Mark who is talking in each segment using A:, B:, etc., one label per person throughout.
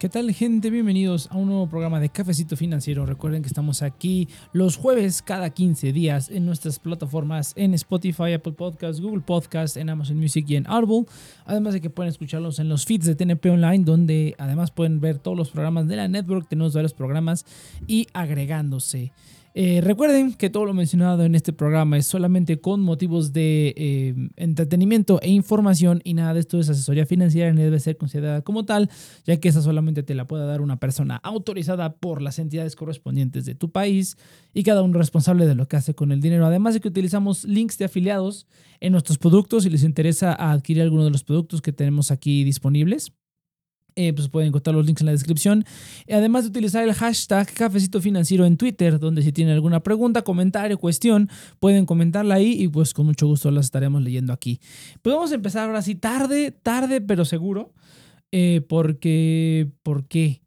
A: ¿Qué tal gente? Bienvenidos a un nuevo programa de Cafecito Financiero. Recuerden que estamos aquí los jueves cada 15 días en nuestras plataformas en Spotify, Apple Podcasts, Google Podcasts, en Amazon Music y en Audible. Además de que pueden escucharlos en los feeds de TNP Online, donde además pueden ver todos los programas de la network. Tenemos varios programas y agregándose. Eh, recuerden que todo lo mencionado en este programa es solamente con motivos de eh, entretenimiento e información y nada de esto es asesoría financiera ni debe ser considerada como tal, ya que esa solamente te la puede dar una persona autorizada por las entidades correspondientes de tu país y cada uno responsable de lo que hace con el dinero. Además de que utilizamos links de afiliados en nuestros productos si les interesa adquirir alguno de los productos que tenemos aquí disponibles. Eh, pues pueden encontrar los links en la descripción. Además de utilizar el hashtag Cafecito Financiero en Twitter, donde si tienen alguna pregunta, comentario, cuestión, pueden comentarla ahí y pues con mucho gusto las estaremos leyendo aquí. Pues vamos a empezar ahora sí, tarde, tarde, pero seguro. Eh, porque, ¿por qué?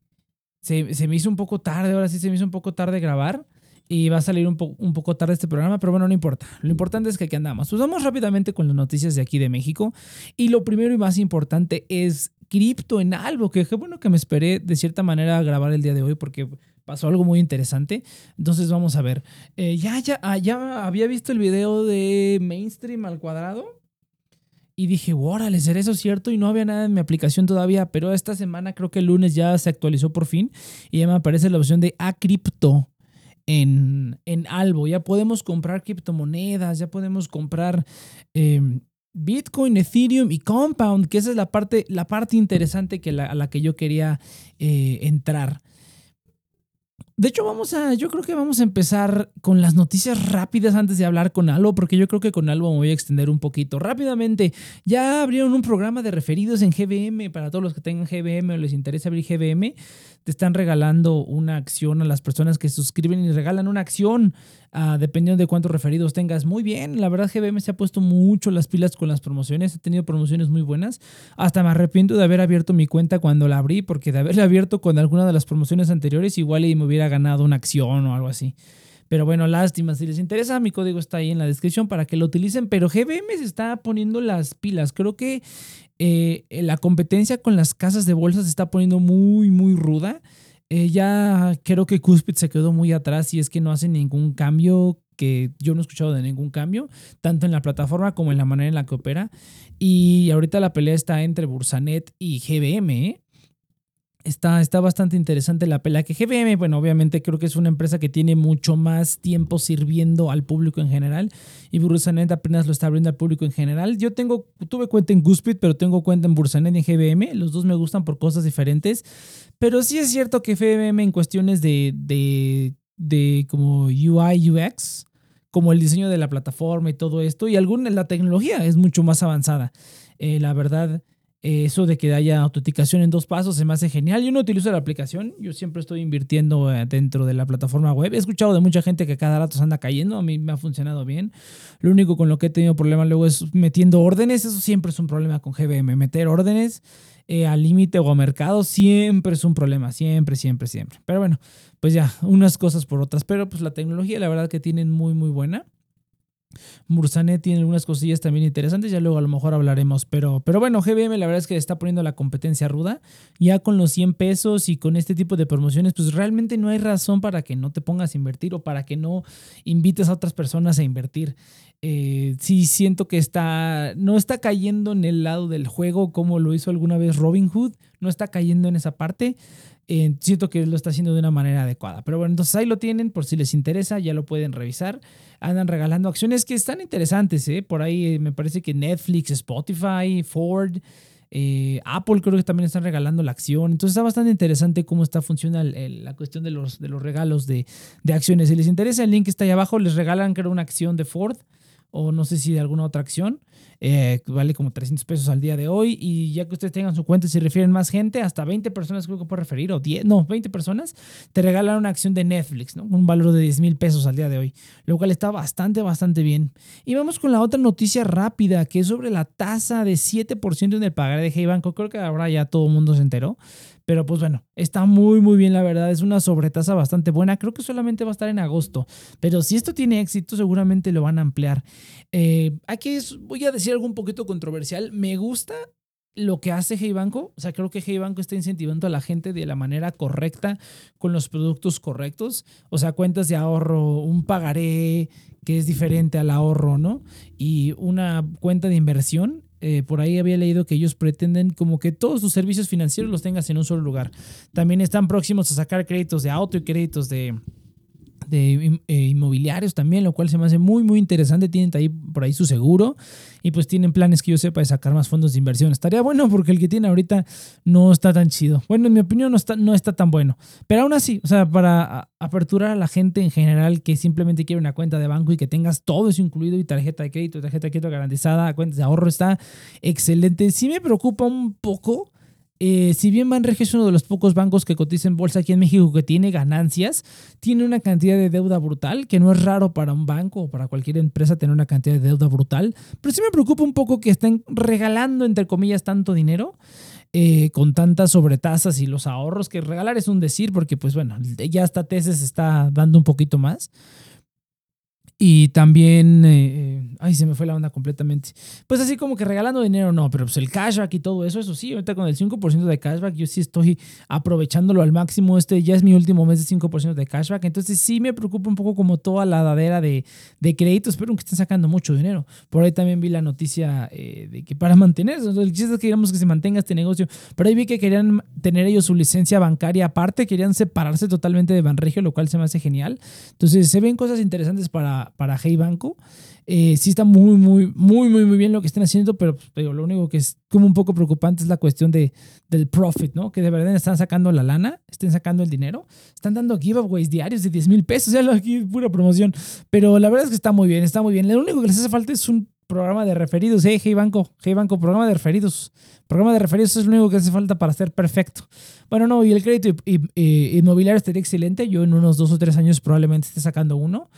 A: Se, se, me hizo un poco tarde, ahora sí se me hizo un poco tarde grabar y va a salir un, un, poco tarde este programa, pero bueno, no importa. Lo importante es que aquí andamos. Pues vamos rápidamente con las noticias de aquí de México. Y lo primero y más importante es cripto en algo, que bueno que me esperé de cierta manera a grabar el día de hoy porque pasó algo muy interesante. Entonces vamos a ver. Eh, ya, ya, ah, ya había visto el video de Mainstream al cuadrado. Y dije, órale, ¿será eso cierto? Y no había nada en mi aplicación todavía, pero esta semana creo que el lunes ya se actualizó por fin y ya me aparece la opción de a cripto en, en Albo. Ya podemos comprar criptomonedas, ya podemos comprar em, Bitcoin, Ethereum y Compound, que esa es la parte, la parte interesante que a la que yo quería eh, entrar. De hecho, vamos a, yo creo que vamos a empezar con las noticias rápidas antes de hablar con Albo, porque yo creo que con Albo me voy a extender un poquito. Rápidamente, ya abrieron un programa de referidos en GBM para todos los que tengan GBM o les interesa abrir GBM. Te están regalando una acción a las personas que suscriben y regalan una acción uh, dependiendo de cuántos referidos tengas. Muy bien, la verdad GBM se ha puesto mucho las pilas con las promociones, ha tenido promociones muy buenas. Hasta me arrepiento de haber abierto mi cuenta cuando la abrí, porque de haberla abierto con alguna de las promociones anteriores igual me hubiera ganado una acción o algo así. Pero bueno, lástima. Si les interesa, mi código está ahí en la descripción para que lo utilicen. Pero GBM se está poniendo las pilas. Creo que eh, la competencia con las casas de bolsa se está poniendo muy, muy ruda. Eh, ya creo que Cuspid se quedó muy atrás y es que no hace ningún cambio que yo no he escuchado de ningún cambio, tanto en la plataforma como en la manera en la que opera. Y ahorita la pelea está entre Bursanet y GBM. ¿eh? Está, está bastante interesante la pelea que GBM, bueno, obviamente creo que es una empresa que tiene mucho más tiempo sirviendo al público en general y Bursanet apenas lo está abriendo al público en general. Yo tengo, tuve cuenta en Guspit, pero tengo cuenta en Bursanet y en GBM. Los dos me gustan por cosas diferentes, pero sí es cierto que GBM en cuestiones de, de, de como UI, UX, como el diseño de la plataforma y todo esto, y alguna, la tecnología es mucho más avanzada. Eh, la verdad, eso de que haya autenticación en dos pasos se me hace genial. Yo no utilizo la aplicación, yo siempre estoy invirtiendo eh, dentro de la plataforma web. He escuchado de mucha gente que cada rato se anda cayendo, a mí me ha funcionado bien. Lo único con lo que he tenido problemas luego es metiendo órdenes, eso siempre es un problema con GBM. Meter órdenes eh, al límite o a mercado siempre es un problema, siempre, siempre, siempre. Pero bueno, pues ya, unas cosas por otras. Pero pues la tecnología la verdad que tienen muy, muy buena. Mursanet tiene algunas cosillas también interesantes, ya luego a lo mejor hablaremos, pero, pero bueno, GBM la verdad es que está poniendo la competencia ruda, ya con los 100 pesos y con este tipo de promociones, pues realmente no hay razón para que no te pongas a invertir o para que no invites a otras personas a invertir. Eh, sí siento que está, no está cayendo en el lado del juego como lo hizo alguna vez Robin Hood, no está cayendo en esa parte. Eh, siento que lo está haciendo de una manera adecuada. Pero bueno, entonces ahí lo tienen, por si les interesa, ya lo pueden revisar. Andan regalando acciones que están interesantes, ¿eh? Por ahí eh, me parece que Netflix, Spotify, Ford, eh, Apple creo que también están regalando la acción. Entonces está bastante interesante cómo está funciona la cuestión de los, de los regalos de, de, acciones. Si les interesa, el link está ahí abajo. Les regalan, creo, una acción de Ford o no sé si de alguna otra acción. Eh, vale como 300 pesos al día de hoy. Y ya que ustedes tengan su cuenta, si refieren más gente, hasta 20 personas creo que puede referir, o 10, no, 20 personas, te regalan una acción de Netflix, ¿no? Un valor de 10 mil pesos al día de hoy, lo cual está bastante, bastante bien. Y vamos con la otra noticia rápida, que es sobre la tasa de 7% en el pagar de Hey Banco. Creo que ahora ya todo el mundo se enteró. Pero pues bueno, está muy muy bien la verdad, es una sobretasa bastante buena, creo que solamente va a estar en agosto, pero si esto tiene éxito seguramente lo van a ampliar. Eh, aquí voy a decir algo un poquito controversial, me gusta lo que hace Hey Banco. O sea, creo que Hey Banco está incentivando a la gente de la manera correcta, con los productos correctos. O sea, cuentas de ahorro, un pagaré que es diferente al ahorro, ¿no? Y una cuenta de inversión. Eh, por ahí había leído que ellos pretenden como que todos sus servicios financieros los tengas en un solo lugar. También están próximos a sacar créditos de auto y créditos de, de eh, inmobiliarios también, lo cual se me hace muy, muy interesante. Tienen ahí, por ahí su seguro y pues tienen planes que yo sepa de sacar más fondos de inversión. Estaría bueno porque el que tiene ahorita no está tan chido. Bueno, en mi opinión no está, no está tan bueno. Pero aún así, o sea, para aperturar a la gente en general que simplemente quiere una cuenta de banco y que tengas todo eso incluido y tarjeta de crédito, tarjeta de crédito garantizada, cuentas de ahorro, está excelente. Sí me preocupa un poco eh, si bien Banregio es uno de los pocos bancos que cotiza en bolsa aquí en México que tiene ganancias, tiene una cantidad de deuda brutal, que no es raro para un banco o para cualquier empresa tener una cantidad de deuda brutal, pero sí me preocupa un poco que estén regalando, entre comillas, tanto dinero. Eh, con tantas sobretasas y los ahorros que regalar es un decir porque pues bueno ya hasta Teses está dando un poquito más y también, eh, eh, ay, se me fue la onda completamente. Pues así como que regalando dinero, no, pero pues el cashback y todo eso, eso sí, ahorita con el 5% de cashback, yo sí estoy aprovechándolo al máximo. Este ya es mi último mes de 5% de cashback, entonces sí me preocupa un poco como toda la dadera de, de créditos, pero que estén sacando mucho dinero. Por ahí también vi la noticia eh, de que para mantenerse, el chiste es que queríamos que se mantenga este negocio, pero ahí vi que querían tener ellos su licencia bancaria aparte, querían separarse totalmente de Banregio, lo cual se me hace genial. Entonces se ven cosas interesantes para para, Hey Banco. Eh, sí está muy, muy, muy, muy, muy bien lo que están haciendo, pero pues, lo único que es como un poco preocupante es la cuestión de, del profit, ¿no? Que de verdad están sacando la lana, estén sacando el dinero, están dando giveaways diarios de 10 mil pesos, ya aquí pura promoción, pero la verdad es que está muy bien, está muy bien. Lo único que les hace falta es un programa de referidos, ¿eh? Hey Banco, Hey Banco, programa de referidos. Programa de referidos es lo único que hace falta para ser perfecto. Bueno, no, y el crédito inmobiliario estaría excelente. Yo en unos dos o tres años probablemente esté sacando uno.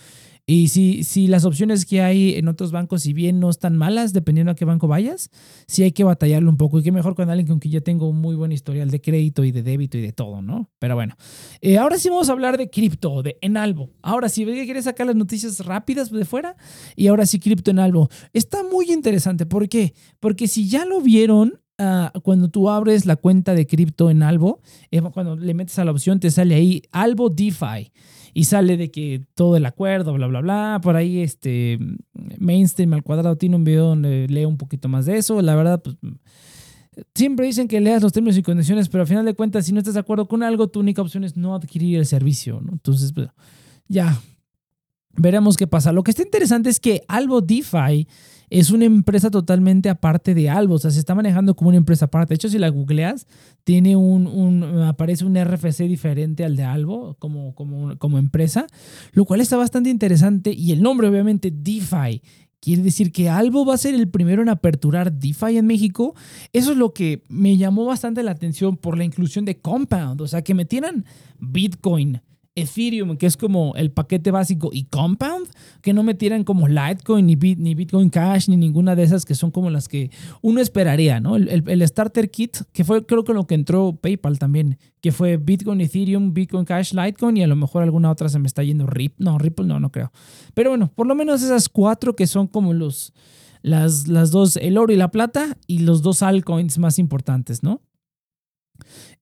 A: Y si, si las opciones que hay en otros bancos, si bien no están malas, dependiendo a qué banco vayas, sí hay que batallarlo un poco. Y qué mejor con alguien con quien ya tengo un muy buen historial de crédito y de débito y de todo, ¿no? Pero bueno, eh, ahora sí vamos a hablar de cripto, de Enalvo. Ahora sí, quieres sacar las noticias rápidas de fuera. Y ahora sí, cripto Enalvo. Está muy interesante. ¿Por qué? Porque si ya lo vieron, ah, cuando tú abres la cuenta de cripto en Albo, eh, cuando le metes a la opción, te sale ahí Albo DeFi y sale de que todo el acuerdo, bla, bla, bla. Por ahí, este, Mainstream al cuadrado tiene un video donde lee un poquito más de eso. La verdad, pues, siempre dicen que leas los términos y condiciones, pero al final de cuentas, si no estás de acuerdo con algo, tu única opción es no adquirir el servicio, ¿no? Entonces, pues, ya, veremos qué pasa. Lo que está interesante es que Albo DeFi es una empresa totalmente aparte de Albo, o sea, se está manejando como una empresa aparte. De hecho, si la googleas, tiene un, un aparece un RFC diferente al de Albo como, como, como empresa, lo cual está bastante interesante y el nombre obviamente DeFi Quiere decir que Albo va a ser el primero en aperturar DeFi en México. Eso es lo que me llamó bastante la atención por la inclusión de Compound. O sea, que metieran Bitcoin, Ethereum, que es como el paquete básico, y Compound, que no metieran como Litecoin, ni, ni Bitcoin Cash, ni ninguna de esas que son como las que uno esperaría, ¿no? El, Starter Kit, que fue creo que lo que entró PayPal también, que fue Bitcoin, Ethereum, Bitcoin Cash, Litecoin, y a lo mejor alguna otra se me está yendo Rip. No, Ripple no, no creo. Pero bueno, por lo menos esas cuatro que son como los, las, las dos, el oro y la plata, y los dos altcoins más importantes, ¿no?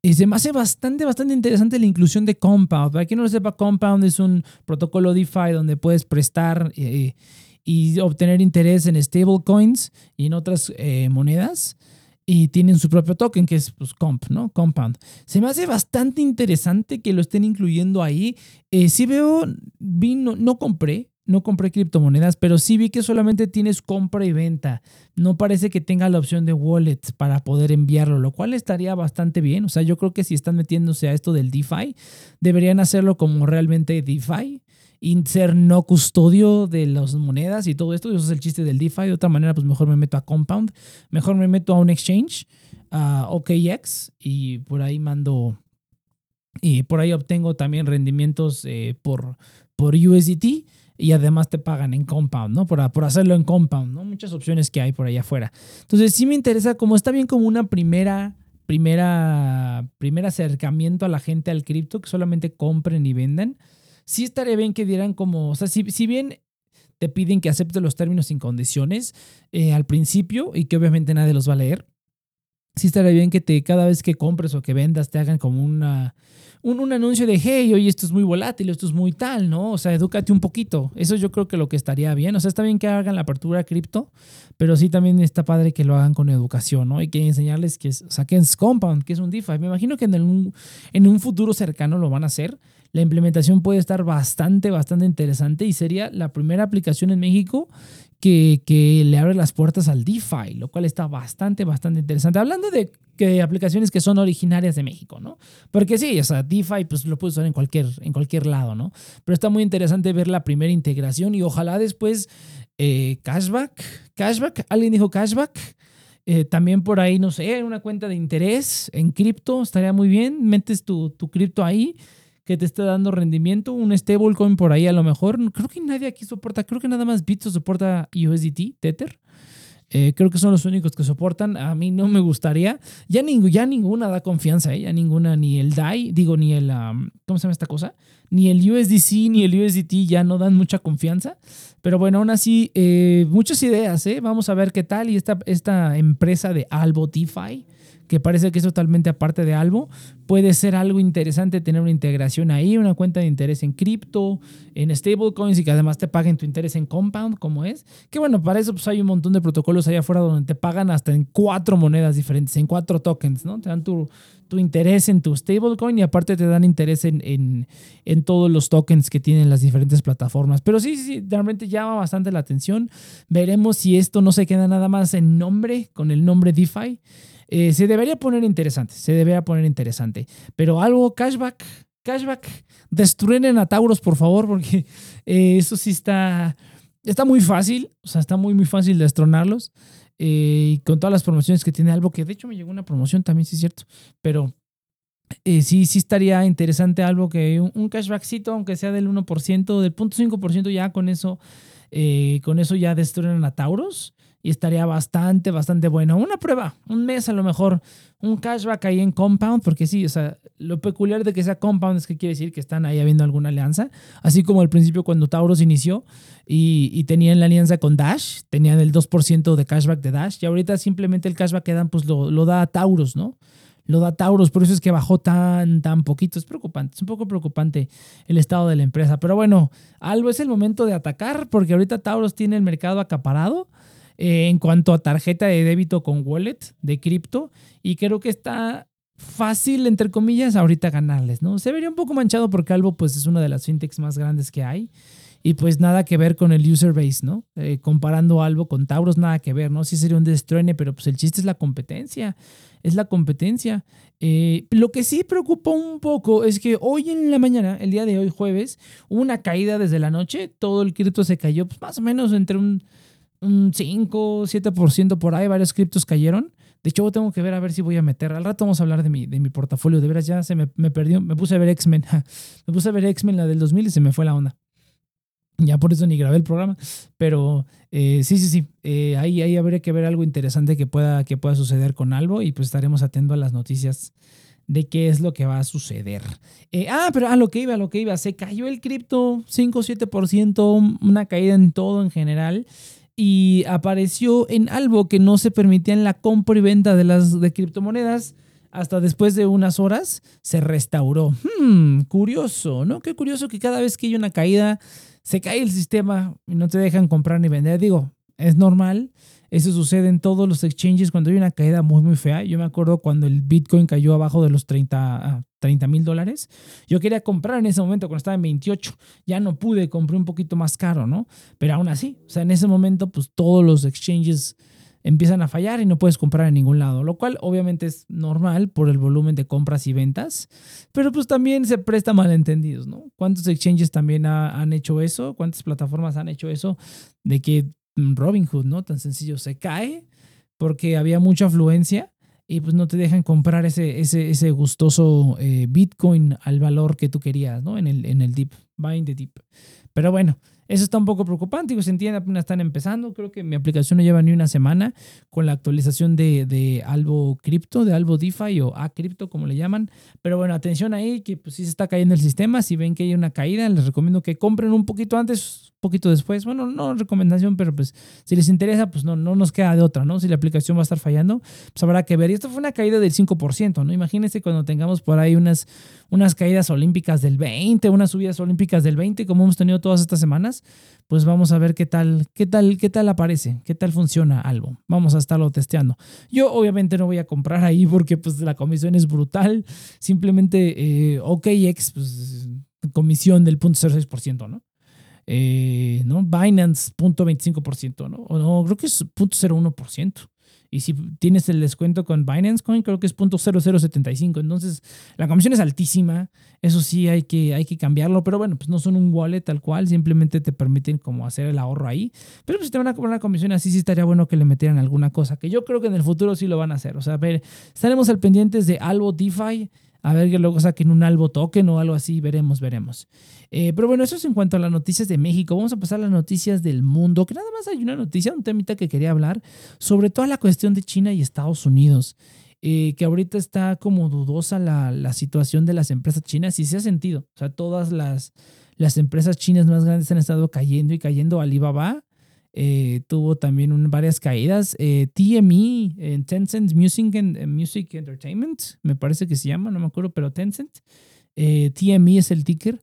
A: Y se me hace bastante, bastante interesante la inclusión de Compound. Para quien no lo sepa, Compound es un protocolo DeFi donde puedes prestar eh, y obtener interés en stablecoins y en otras eh, monedas. Y tienen su propio token, que es pues, Comp, ¿no? Compound. Se me hace bastante interesante que lo estén incluyendo ahí. Eh, si veo, vino, no compré, no compré criptomonedas, pero sí vi que solamente tienes compra y venta. No parece que tenga la opción de wallet para poder enviarlo, lo cual estaría bastante bien. O sea, yo creo que si están metiéndose a esto del DeFi, deberían hacerlo como realmente DeFi y ser no custodio de las monedas y todo esto. Eso es el chiste del DeFi. De otra manera, pues mejor me meto a Compound, mejor me meto a un exchange, a OKX y por ahí mando y por ahí obtengo también rendimientos eh, por, por USDT y además te pagan en compound, ¿no? Por, por hacerlo en compound, ¿no? Muchas opciones que hay por allá afuera. Entonces sí me interesa, como está bien como una primera, primera, primer acercamiento a la gente al cripto, que solamente compren y venden, sí estaría bien que dieran como, o sea, si, si bien te piden que aceptes los términos sin condiciones eh, al principio y que obviamente nadie los va a leer, sí estaría bien que te cada vez que compres o que vendas te hagan como una un, anuncio de, hey, oye, esto es muy volátil, esto es muy tal, ¿no? O sea, edúcate un poquito. Eso yo creo que lo que estaría bien. O sea, está bien que hagan la apertura cripto, pero sí también está padre que lo hagan con educación, ¿no? Hay que enseñarles que es, o sea, que es Compound, que es un DeFi. Me imagino que en, en un futuro cercano lo van a hacer. La implementación puede estar bastante, bastante interesante y sería la primera aplicación en México que, le abre las puertas al DeFi, lo cual está bastante, bastante interesante. Hablando de que aplicaciones que son originarias de México, ¿no? Porque sí, o sea, DeFi pues lo puedes usar en cualquier, en cualquier lado, ¿no? Pero está muy interesante ver la primera integración y ojalá después eh, cashback, cashback, alguien dijo cashback. Eh, también por ahí, no sé, una cuenta de interés en cripto estaría muy bien. Metes tu, tu cripto ahí que te esté dando rendimiento, un stablecoin por ahí a lo mejor. Creo que nadie aquí soporta, creo que nada más Bitso soporta USDT, Tether. Eh, creo que son los únicos que soportan. A mí no me gustaría. Ya, ya ninguna da confianza, ¿eh? ya ninguna, ni el DAI, digo, ni el, ¿cómo se llama esta cosa? Ni el USDC ni el USDT ya no dan mucha confianza. Pero bueno, aún así, eh, muchas ideas, ¿eh? Vamos a ver qué tal. Y esta, esta empresa de Albo DeFi que parece que es totalmente aparte de algo. Puede ser algo interesante tener una integración ahí, una cuenta de interés en cripto, en stablecoins y que además te paguen tu interés en compound, como es. Que bueno, para eso pues hay un montón de protocolos allá afuera donde te pagan hasta en cuatro monedas diferentes, en cuatro tokens, ¿no? Te dan tu, tu interés en tu stablecoin y aparte te dan interés en, en, en, todos los tokens que tienen las diferentes plataformas. Pero sí, sí, realmente llama bastante la atención. Veremos si esto no se queda nada más en nombre, con el nombre DeFi eh, se debería poner interesante, se debería poner interesante. Pero algo, cashback, cashback, destruyen a Tauros, por favor, porque eh, eso sí está, está muy fácil, o sea, está muy, muy fácil destronarlos. Eh, y con todas las promociones que tiene algo, que de hecho me llegó una promoción también, sí es cierto, pero sí, sí estaría interesante algo que un, cashbackcito, aunque sea del 1%, del 0.5%, ya con eso, con eso ya destruyen a Tauros y estaría bastante, bastante bueno. Una prueba, un mes a lo mejor, un cashback ahí en Compound, porque sí, o sea, lo peculiar de que sea Compound es que quiere decir que están ahí habiendo alguna alianza, así como al principio cuando Tauros inició y, tenían la alianza con Dash, tenían el 2% de cashback de Dash, y ahorita simplemente el cashback que dan, pues lo, lo da a Tauros, ¿no? Lo da Tauros, por eso es que bajó tan, tan poquito. Es preocupante, es un poco preocupante el estado de la empresa. Pero bueno, algo es el momento de atacar, porque ahorita Tauros tiene el mercado acaparado eh, en cuanto a tarjeta de débito con wallet de cripto y creo que está fácil, entre comillas, ahorita ganarles, ¿no? Se vería un poco manchado porque Albo pues es una de las fintechs más grandes que hay y pues nada que ver con el user base, ¿no? Eh, comparando Albo con Tauros, nada que ver, ¿no? Sí sería un destruene, pero pues el chiste es la competencia, es la competencia. Eh, lo que sí preocupa un poco es que hoy en la mañana, el día de hoy jueves, hubo una caída desde la noche, todo el cripto se cayó pues más o menos entre un un 5, 7% por ahí, varios criptos cayeron. De hecho, tengo que ver a ver si voy a meter. Al rato vamos a hablar de mi, de mi portafolio. De veras, ya se me, perdió. Me puse a ver X-Men. me puse a ver X-Men, la del 2000, y se me fue la onda. Ya por eso ni grabé el programa. Pero eh, sí, sí, sí. Eh, ahí, ahí habría que ver algo interesante que pueda, que pueda suceder con algo. Y pues estaremos atentos a las noticias de qué es lo que va a suceder. Eh, ah, pero a lo que iba, a lo que iba. Se cayó el cripto 5 7%, una caída en todo en general y apareció en algo que no se permitía en la compra y venta de las de criptomonedas. Hasta después de unas horas se restauró. Hmm, curioso, ¿no? Qué curioso que cada vez que hay una caída se cae el sistema y no te dejan comprar ni vender. Digo, es normal. Eso sucede en todos los exchanges cuando hay una caída muy, muy fea. Yo me acuerdo cuando el Bitcoin cayó abajo de los 30 mil dólares. Yo quería comprar en ese momento cuando estaba en 28. Ya no pude, compré un poquito más caro, ¿no? Pero aún así, o sea, en ese momento, pues todos los exchanges empiezan a fallar y no puedes comprar en ningún lado, lo cual obviamente es normal por el volumen de compras y ventas, pero pues también se presta malentendidos, ¿no? ¿Cuántos exchanges también han hecho eso? ¿Cuántas plataformas han hecho eso? De que Robinhood, ¿no? Tan sencillo, se cae porque había mucha afluencia y pues no te dejan comprar ese, ese, ese gustoso eh, Bitcoin al valor que tú querías, ¿no? En el, en el DIP. buying the dip. Pero bueno, eso está un poco preocupante. Se entiende, apenas están empezando. Creo que mi aplicación no lleva ni una semana con la actualización de, de Albo Crypto, de Albo DeFi o A Crypto, como le llaman. Pero bueno, atención ahí, que pues sí se está cayendo el sistema. Si ven que hay una caída, les recomiendo que compren un poquito antes, un poquito después. Bueno, no recomendación, pero pues si les interesa, pues no, no nos queda de otra, ¿no? Si la aplicación va a estar fallando, pues habrá que ver. Y esto fue una caída del 5%, ¿no? Imagínense cuando tengamos por ahí unas, unas caídas olímpicas del 20, unas subidas olímpicas del 20, como hemos tenido todas estas semanas pues vamos a ver qué tal, qué tal, qué tal aparece, qué tal funciona algo. Vamos a estarlo testeando. Yo obviamente no voy a comprar ahí porque pues la comisión es brutal. Simplemente eh, OKX, pues comisión del 0.06%, ¿no? Eh, ¿no? Binance, 0.25%, ¿no? O no, creo que es 0.01%. Y si tienes el descuento con Binance Coin, creo que es .0075. Entonces, la comisión es altísima. Eso sí, hay que, hay que cambiarlo. Pero bueno, pues no son un wallet tal cual. Simplemente te permiten como hacer el ahorro ahí. Pero pues si te van a cobrar una comisión así, sí estaría bueno que le metieran alguna cosa. Que yo creo que en el futuro sí lo van a hacer. O sea, a ver, estaremos al pendientes de Albo DeFi. A ver que luego saquen un Albo token o algo así. Veremos, veremos. Eh, pero bueno, eso es en cuanto a las noticias de México. Vamos a pasar a las noticias del mundo, que nada más hay una noticia, un temita que quería hablar sobre toda la cuestión de China y Estados Unidos. Eh, que ahorita está como dudosa la, la, situación de las empresas chinas y se ha sentido. O sea, todas las, las empresas chinas más grandes han estado cayendo y cayendo. Alibaba eh, tuvo también varias caídas. TME, Tencent Music, Music Entertainment, me parece que se llama, no me acuerdo, pero Tencent. TME es el ticker.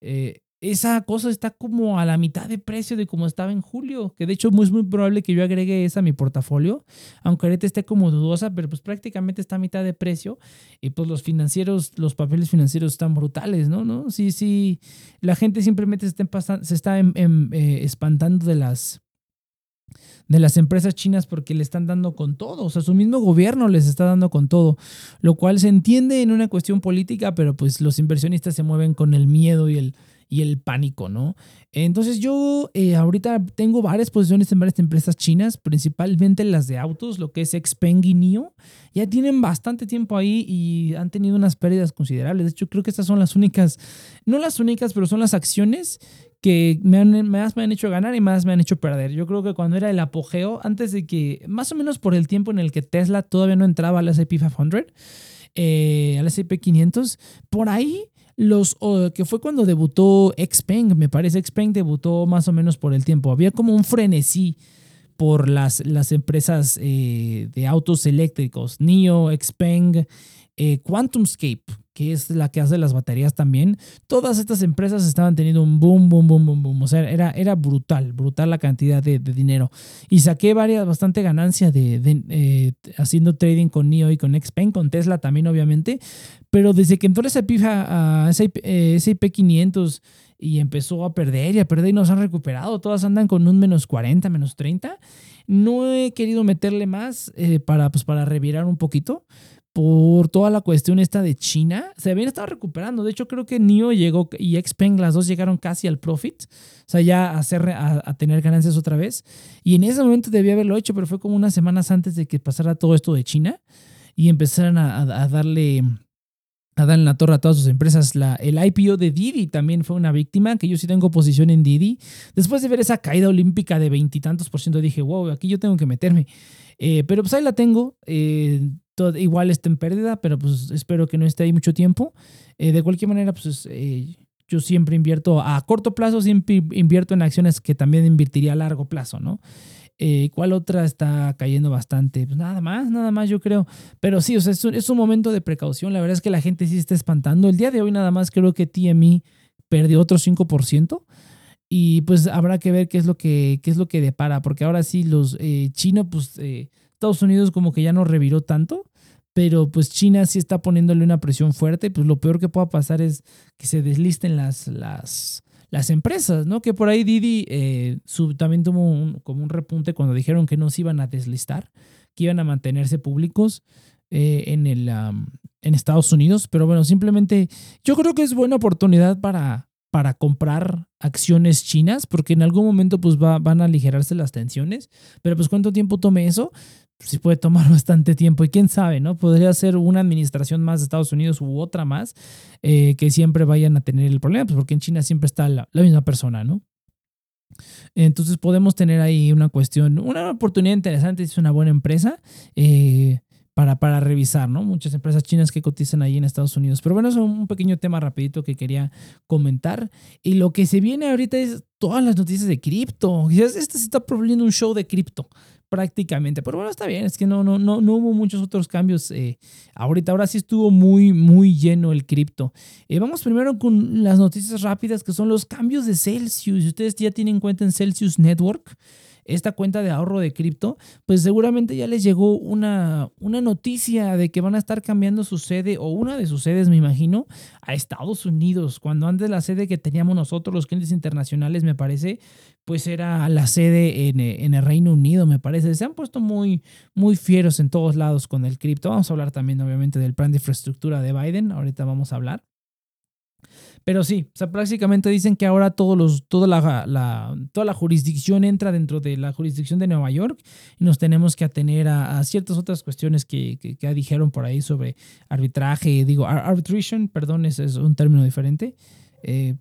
A: Eh, esa cosa está como a la mitad de precio de como estaba en julio, que de hecho es muy probable que yo agregue esa a mi portafolio, aunque ahorita esté como dudosa, pero pues prácticamente está a mitad de precio y pues los financieros, los papeles financieros están brutales, ¿no? ¿No? Sí, sí, la gente simplemente se está, em, em, eh, espantando de las de las empresas chinas porque le están dando con todo, o sea, su mismo gobierno les está dando con todo, lo cual se entiende en una cuestión política, pero pues los inversionistas se mueven con el miedo y el, y el pánico, ¿no? Entonces yo eh, ahorita tengo varias posiciones en varias empresas chinas, principalmente las de autos, lo que es Xpeng y NIO. Ya tienen bastante tiempo ahí y han tenido unas pérdidas considerables. De hecho, creo que estas son las únicas, no las únicas, pero son las acciones que me han, más me han hecho ganar y más me han hecho perder. Yo creo que cuando era el apogeo, antes de que, más o menos por el tiempo en el que Tesla todavía no entraba al S&P 500, eh, al S&P 500, por ahí los que fue cuando debutó Xpeng, me parece. Xpeng debutó más o menos por el tiempo. Había como un frenesí por las, las empresas eh, de autos eléctricos, NIO, Xpeng, eh, QuantumScape, que es la que hace las baterías también, todas estas empresas estaban teniendo un boom, boom, boom, boom, boom. O sea, era, era brutal, brutal la cantidad de, dinero. Y saqué varias, bastante ganancia de, eh, haciendo trading con NIO y con Xpeng, con Tesla también, obviamente. Pero desde que entró esa pija a SIP 500 y empezó a perder y a perder y nos han recuperado, todas andan con un menos 40, menos 30. No he querido meterle más eh, para, pues, para revirar un poquito por toda la cuestión esta de China, se habían estado recuperando. De hecho, creo que NIO llegó y Xpeng, las dos llegaron casi al profit, o sea, ya a, hacer, a, tener ganancias otra vez. Y en ese momento debía haberlo hecho, pero fue como unas semanas antes de que pasara todo esto de China y empezaran a, darle a darle la torre a todas sus empresas. La, el IPO de Didi también fue una víctima, que yo sí tengo posición en Didi. Después de ver esa caída olímpica de veintitantos por ciento, dije, wow, aquí yo tengo que meterme. Eh, pero pues ahí la tengo. Eh, igual está en pérdida, pero pues espero que no esté ahí mucho tiempo. Eh, de cualquier manera, pues eh, yo siempre invierto a corto plazo, siempre invierto en acciones que también invertiría a largo plazo, ¿no? Eh, ¿Cuál otra está cayendo bastante? Pues nada más, nada más yo creo. Pero sí, o sea, es un, es un, momento de precaución. La verdad es que la gente sí está espantando. El día de hoy nada más creo que TME perdió otro 5%. Y pues habrá que ver qué es lo que, qué es lo que depara. Porque ahora sí, los chinos, pues Estados Unidos como que ya no reviró tanto pero pues China sí está poniéndole una presión fuerte, pues lo peor que pueda pasar es que se deslisten las, las, las empresas, ¿no? Que por ahí Didi eh, también tuvo como un repunte cuando dijeron que no se iban a deslistar, que iban a mantenerse públicos eh, en, el, en Estados Unidos, pero bueno, simplemente yo creo que es buena oportunidad para, para comprar acciones chinas, porque en algún momento pues van a aligerarse las tensiones, pero pues cuánto tiempo tome eso, sí puede tomar bastante tiempo y quién sabe, ¿no? Podría ser una administración más de Estados Unidos u otra más eh, que siempre vayan a tener el problema, pues porque en China siempre está la, misma persona, ¿no? Entonces podemos tener ahí una cuestión, una oportunidad interesante, es una buena empresa. Eh, para, para, revisar, ¿no? Muchas empresas chinas que cotizan ahí en Estados Unidos. Pero bueno, es un pequeño tema rapidito que quería comentar. Y lo que se viene ahorita es todas las noticias de cripto. Este se está poniendo un show de cripto prácticamente. Pero bueno, está bien, es que no, no, no, no hubo muchos otros cambios eh, ahorita. Ahora sí estuvo muy, muy lleno el cripto. Eh, vamos primero con las noticias rápidas que son los cambios de Celsius. Si ustedes ya tienen cuenta en Celsius Network, esta cuenta de ahorro de cripto, pues seguramente ya les llegó una, una noticia de que van a estar cambiando su sede o una de sus sedes, me imagino, a Estados Unidos. Cuando antes la sede que teníamos nosotros, los clientes internacionales, me parece, pues era la sede en, en, el Reino Unido, me parece. Se han puesto muy, muy fieros en todos lados con el cripto. Vamos a hablar también, obviamente, del plan de infraestructura de Biden. Ahorita vamos a hablar. Pero sí, o sea, prácticamente dicen que ahora todos los, toda, la, toda la jurisdicción entra dentro de la jurisdicción de Nueva York y nos tenemos que atener a, ciertas otras cuestiones que, que, dijeron por ahí sobre arbitraje, digo, arbitration, perdón, ese es un término diferente. Eh,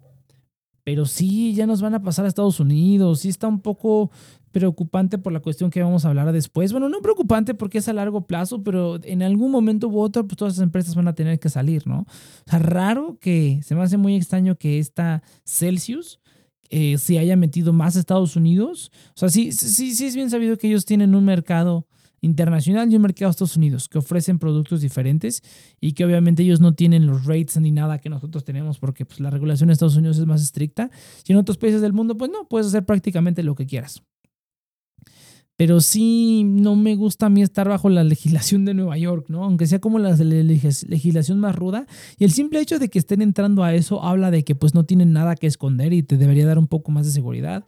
A: pero sí, ya nos van a pasar a Estados Unidos, sí está un poco preocupante por la cuestión que vamos a hablar después. Bueno, no preocupante porque es a largo plazo, pero en algún momento u otro, pues todas las empresas van a tener que salir, ¿no? O sea, raro que, se me hace muy extraño que esta Celsius eh, se haya metido más a Estados Unidos. O sea, sí, sí, sí es bien sabido que ellos tienen un mercado internacional y un mercado de Estados Unidos que ofrecen productos diferentes y que obviamente ellos no tienen los rates ni nada que nosotros tenemos porque pues, la regulación de Estados Unidos es más estricta y en otros países del mundo pues no, puedes hacer prácticamente lo que quieras pero sí no me gusta a mí estar bajo la legislación de Nueva York, ¿no? Aunque sea como la legislación más ruda. Y el simple hecho de que estén entrando a eso habla de que pues no tienen nada que esconder y te debería dar un poco más de seguridad.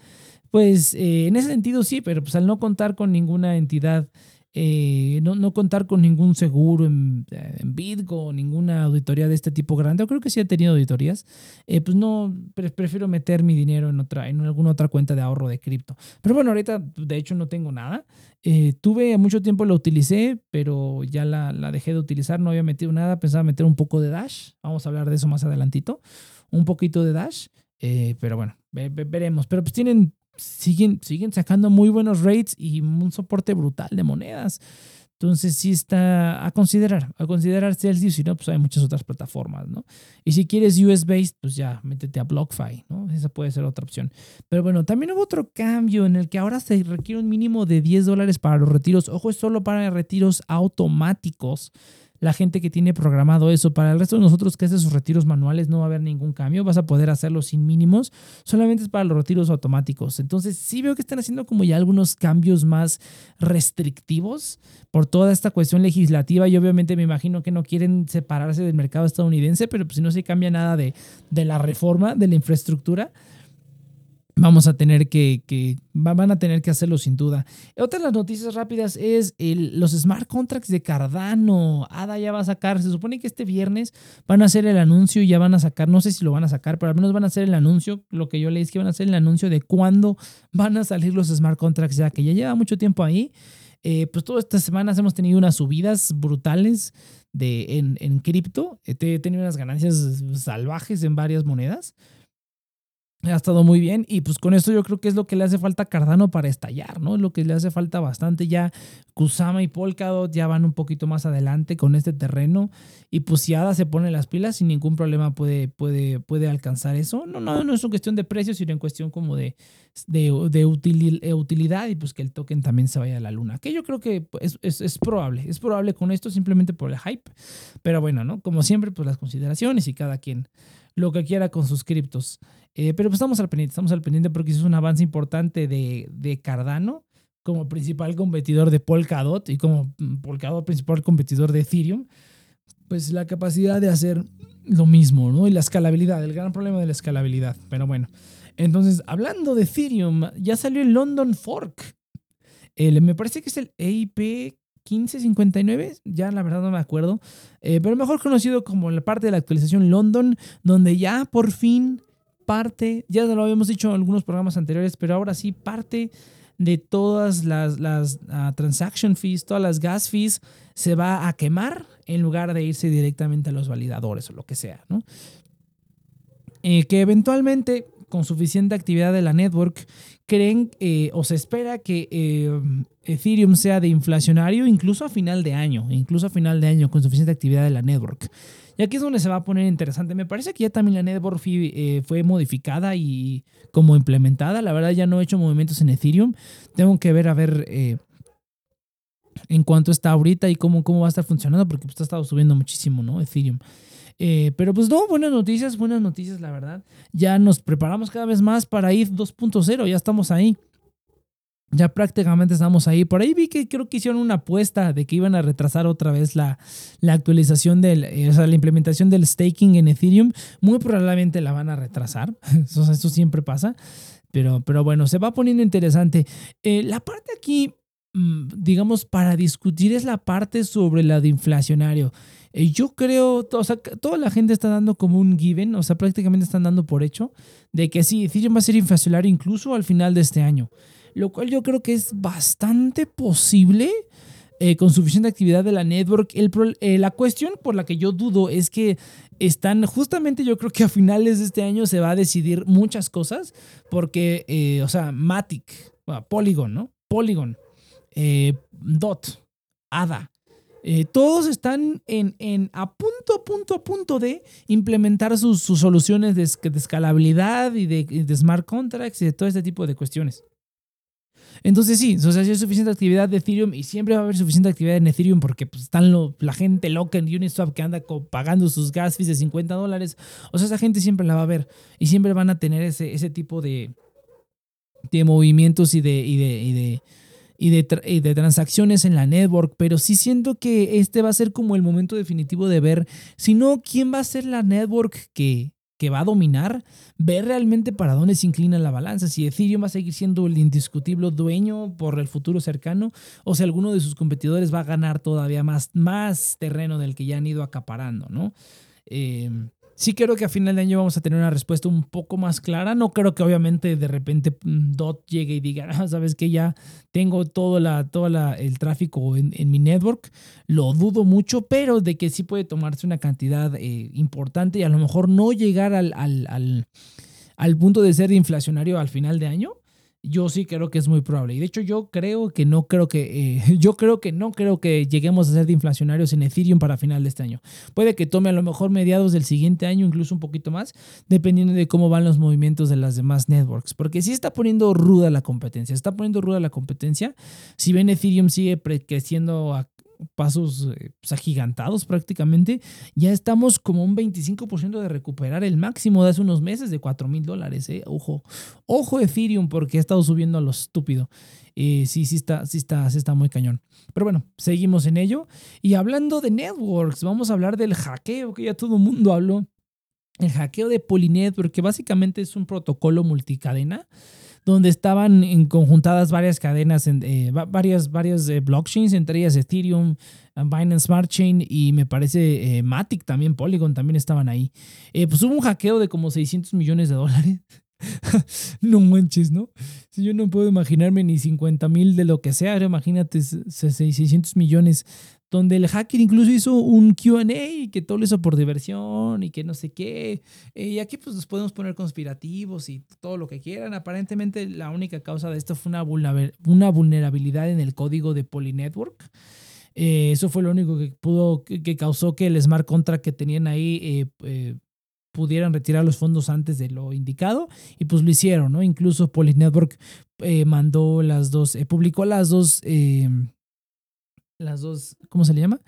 A: Pues eh, en ese sentido sí, pero pues al no contar con ninguna entidad eh, no, no, contar con ningún seguro en, en Bitgo o ninguna auditoría de este tipo grande, o creo que sí he tenido auditorías, eh, pues no, prefiero meter mi dinero en, otra, en alguna otra cuenta de ahorro de cripto. Pero bueno, ahorita de hecho no tengo nada. Eh, tuve mucho tiempo, la utilicé, pero ya la, la dejé de utilizar, no había metido nada, pensaba meter un poco de Dash, vamos a hablar de eso más adelantito, un poquito de Dash. pero bueno, veremos. Pero pues tienen siguen, siguen sacando muy buenos rates y un soporte brutal de monedas. Entonces sí está a considerar, a considerar Celsius, si no, pues hay muchas otras plataformas, ¿no? Y si quieres US-based, pues ya, métete a BlockFi, ¿no? Esa puede ser otra opción. Pero bueno, también hubo otro cambio en el que ahora se requiere un mínimo de 10 dólares para los retiros. Ojo, es solo para retiros automáticos la gente que tiene programado eso. Para el resto de nosotros que hace sus retiros manuales no va a haber ningún cambio, vas a poder hacerlo sin mínimos, solamente es para los retiros automáticos. Entonces sí veo que están haciendo como ya algunos cambios más restrictivos por toda esta cuestión legislativa y obviamente me imagino que no quieren separarse del mercado estadounidense, pero pues si no se cambia nada de, de la reforma, de la infraestructura, vamos a tener que, van a tener que hacerlo sin duda. Otra de las noticias rápidas es el, los smart contracts de Cardano. ADA ya va a sacar, se supone que este viernes van a hacer el anuncio y ya van a sacar, no sé si lo van a sacar, pero al menos van a hacer el anuncio, lo que yo leí es que van a hacer el anuncio de cuándo van a salir los smart contracts, ya que ya lleva mucho tiempo ahí. Eh, pues todas estas semanas hemos tenido unas subidas brutales de, en, en cripto. He tenido unas ganancias salvajes en varias monedas ha estado muy bien y pues con esto yo creo que es lo que le hace falta a Cardano para estallar, ¿no? Lo que le hace falta bastante ya Kusama y Polkadot ya van un poquito más adelante con este terreno y pues si ADA se pone las pilas sin ningún problema puede, puede, puede alcanzar eso. No, no, no es una cuestión de precio, sino en cuestión como de, de, de utilidad y pues que el token también se vaya a la luna. Que yo creo que es, es, es probable, es probable con esto simplemente por el hype. Pero bueno, ¿no? Como siempre, pues las consideraciones y cada quien lo que quiera con sus criptos. Eh, pero pues estamos al pendiente, estamos al pendiente porque es un avance importante de, de Cardano como principal competidor de Polkadot y como mm, Polkadot principal competidor de Ethereum, pues la capacidad de hacer lo mismo, ¿no? Y la escalabilidad, el gran problema de la escalabilidad. Pero bueno, entonces, hablando de Ethereum, ya salió el London Fork. El, me parece que es el EIP 1559, ya la verdad no me acuerdo, eh, pero mejor conocido como la parte de la actualización London, donde ya por fin parte, ya lo habíamos dicho en algunos programas anteriores, pero ahora sí parte de todas las, las ah, transaction fees, todas las gas fees, se va a quemar en lugar de irse directamente a los validadores o lo que sea, ¿no? Eh, que eventualmente, con suficiente actividad de la network, creen eh, o se espera que eh, Ethereum sea de inflacionario incluso a final de año, incluso a final de año, con suficiente actividad de la network. Y aquí es donde se va a poner interesante. Me parece que ya también la network fue modificada y como implementada. La verdad ya no he hecho movimientos en Ethereum. Tengo que ver a ver en cuánto está ahorita y cómo, cómo va a estar funcionando, porque pues, ha estado subiendo muchísimo, ¿no? Ethereum. Eh, pero pues no, buenas noticias, buenas noticias, la verdad. Ya nos preparamos cada vez más para ir 2.0, ya estamos ahí. Ya prácticamente estamos ahí. Por ahí vi que creo que hicieron una apuesta de que iban a retrasar otra vez la, la actualización del, eh, o sea, la implementación del staking en Ethereum. Muy probablemente la van a retrasar. Eso, siempre pasa. Pero, pero bueno, se va poniendo interesante. Eh, la parte aquí, mm, digamos, para discutir es la parte sobre la de inflacionario. Eh, yo creo, o sea, toda la gente está dando como un given, o sea, prácticamente están dando por hecho de que sí, Ethereum va a ser inflacionario incluso al final de este año, lo cual yo creo que es bastante posible eh, con suficiente actividad de la network. El, eh, la cuestión por la que yo dudo es que están, justamente yo creo que a finales de este año se va a decidir muchas cosas, porque, o sea, Matic, Polygon, ¿no? Polygon, DOT, ADA, eh, todos están en, en, a punto, a punto, a punto de implementar sus, sus soluciones de, escalabilidad y de, smart contracts y de todo este tipo de cuestiones. Entonces sí, o sea, si hay suficiente actividad de Ethereum y siempre va a haber suficiente actividad en Ethereum porque pues, están la gente loca en Uniswap que anda pagando sus gas fees de 50 dólares. O sea, esa gente siempre la va a ver y siempre van a tener ese, ese tipo de, de movimientos de, y de y de, transacciones en la network, pero sí siento que este va a ser como el momento definitivo de ver, si no, quién va a ser la network que, que va a dominar, ver realmente para dónde se inclina la balanza, si Ethereum va a seguir siendo el indiscutible dueño por el futuro cercano, o si alguno de sus competidores va a ganar todavía más, más terreno del que ya han ido acaparando, ¿no? Eh, Sí creo que a final de año vamos a tener una respuesta un poco más clara. No creo que obviamente de repente mm, DOT llegue y diga, ah, sabes que ya tengo todo, la, todo el tráfico en, mi network. Lo dudo mucho, pero de que sí puede tomarse una cantidad eh, importante y a lo mejor no llegar al, al, al punto de ser inflacionario al final de año yo sí creo que es muy probable. Y de hecho yo creo que no creo que, eh, yo creo que no creo que lleguemos a ser de inflacionarios en Ethereum para final de este año. Puede que tome a lo mejor mediados del siguiente año, incluso un poquito más, dependiendo de cómo van los movimientos de las demás networks. Porque sí está poniendo ruda la competencia, está poniendo ruda la competencia. Si ven Ethereum sigue creciendo a pasos eh, pues, agigantados prácticamente, ya estamos como un 25% de recuperar el máximo de hace unos meses de 4 mil dólares. Eh. Ojo, ojo Ethereum porque ha estado subiendo a lo estúpido. Eh, sí, sí está, sí está, sí está muy cañón. Pero bueno, seguimos en ello. Y hablando de networks, vamos a hablar del hackeo que ya todo el mundo habló. El hackeo de Polynetwork, que básicamente es un protocolo multicadena donde estaban en conjuntadas varias cadenas, en, eh, varias, varias eh, blockchains, entre ellas Ethereum, eh, Binance Smart Chain y me parece Matic también, Polygon también estaban ahí. pues hubo un hackeo de como 600 millones de dólares. no manches, ¿no? Yo no puedo imaginarme ni 50 mil de lo que sea, imagínate 600 millones donde el hacker incluso hizo un QA que todo lo hizo por diversión y que no sé qué. Eh, y aquí pues nos podemos poner conspirativos y todo lo que quieran. Aparentemente la única causa de esto fue una, vulnerabilidad en el código de Polynetwork. Eh, eso fue lo único que pudo, que causó que el smart contract que tenían ahí eh, pudieran retirar los fondos antes de lo indicado y pues lo hicieron, ¿no? Incluso Polynetwork mandó las dos, publicó las dos las dos, ¿cómo se le llama?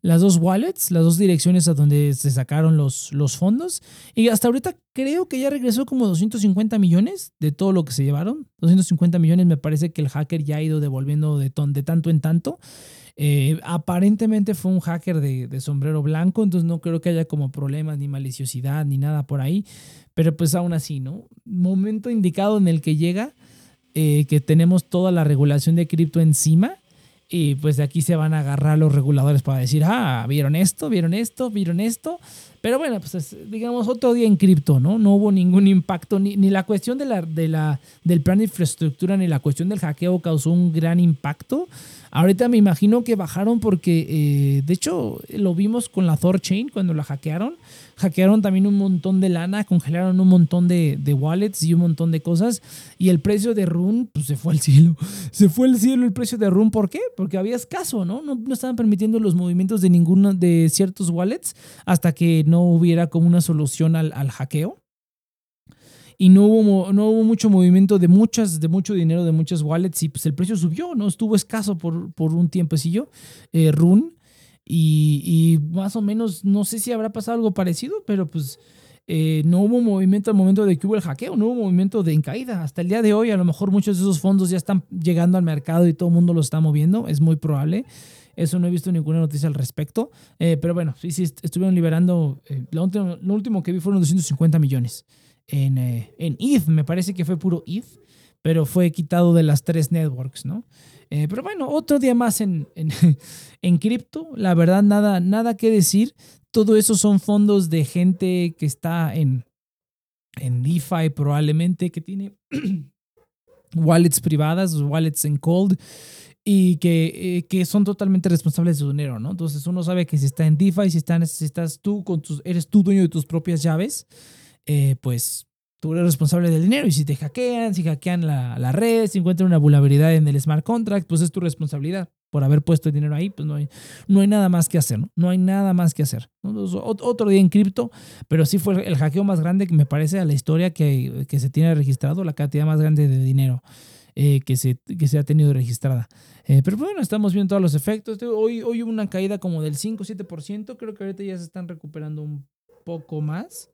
A: Las dos wallets, las dos direcciones a donde se sacaron los, los fondos. Y hasta ahorita creo que ya regresó como 250 millones de todo lo que se llevaron. 250 millones me parece que el hacker ya ha ido devolviendo de, de tanto en tanto. Eh, aparentemente fue un hacker de, sombrero blanco, entonces no creo que haya como problemas ni maliciosidad ni nada por ahí. Pero pues aún así, ¿no? Momento indicado en el que llega, eh, que tenemos toda la regulación de cripto encima y pues de aquí se van a agarrar los reguladores para decir, ah, vieron esto, vieron esto, vieron esto. Pero bueno, pues digamos otro día en cripto, ¿no? No hubo ningún impacto, ni, ni la cuestión de la, de la, del plan de infraestructura, ni la cuestión del hackeo causó un gran impacto. Ahorita me imagino que bajaron porque, eh, de hecho, lo vimos con la Thorchain cuando la hackearon. Hackearon también un montón de lana, congelaron un montón de, wallets y un montón de cosas. Y el precio de Rune, pues se fue al cielo. Se fue al cielo el precio de Rune. ¿Por qué? Porque había escaso, ¿no? No, no estaban permitiendo los movimientos de ninguno de ciertos wallets hasta que no hubiera como una solución al, al hackeo y no hubo, no hubo mucho movimiento de muchas, de mucho dinero de muchas wallets y pues el precio subió, ¿no? Estuvo escaso por, por un tiempecillo, eh, Run, y, y, más o menos, no sé si habrá pasado algo parecido, pero pues eh, no hubo movimiento al momento de que hubo el hackeo, no hubo movimiento de en caída. Hasta el día de hoy, a lo mejor muchos de esos fondos ya están llegando al mercado y todo el mundo los está moviendo, es muy probable. Eso no he visto ninguna noticia al respecto. Eh, pero bueno, sí, sí, estuvieron liberando. Eh, lo, último, lo, último, que vi fueron 250 millones en, eh, en ETH, me parece que fue puro ETH, pero fue quitado de las tres networks, ¿no? Pero bueno, otro día más en, en, en cripto, la verdad nada, nada que decir, todo eso son fondos de gente que está en, en DeFi probablemente, que tiene wallets privadas, wallets en cold, y que, eh, que, son totalmente responsables de su dinero, ¿no? Entonces uno sabe que si está en DeFi, si, si estás tú con tus, eres tú dueño de tus propias llaves, eh, pues tú eres responsable del dinero. Y si te hackean, si hackean la, la, red, si encuentran una vulnerabilidad en el smart contract, pues es tu responsabilidad. Por haber puesto el dinero ahí, pues no hay, no hay nada más que hacer, ¿no? No hay nada más que hacer. Otro día en cripto, pero sí fue el hackeo más grande que me parece a la historia que, que se tiene registrado, la cantidad más grande de dinero eh, que, se, que se ha tenido registrada. Eh, pero bueno, estamos viendo todos los efectos. Hoy, hoy hubo una caída como del 5-7%. Creo que ahorita ya se están recuperando un poco más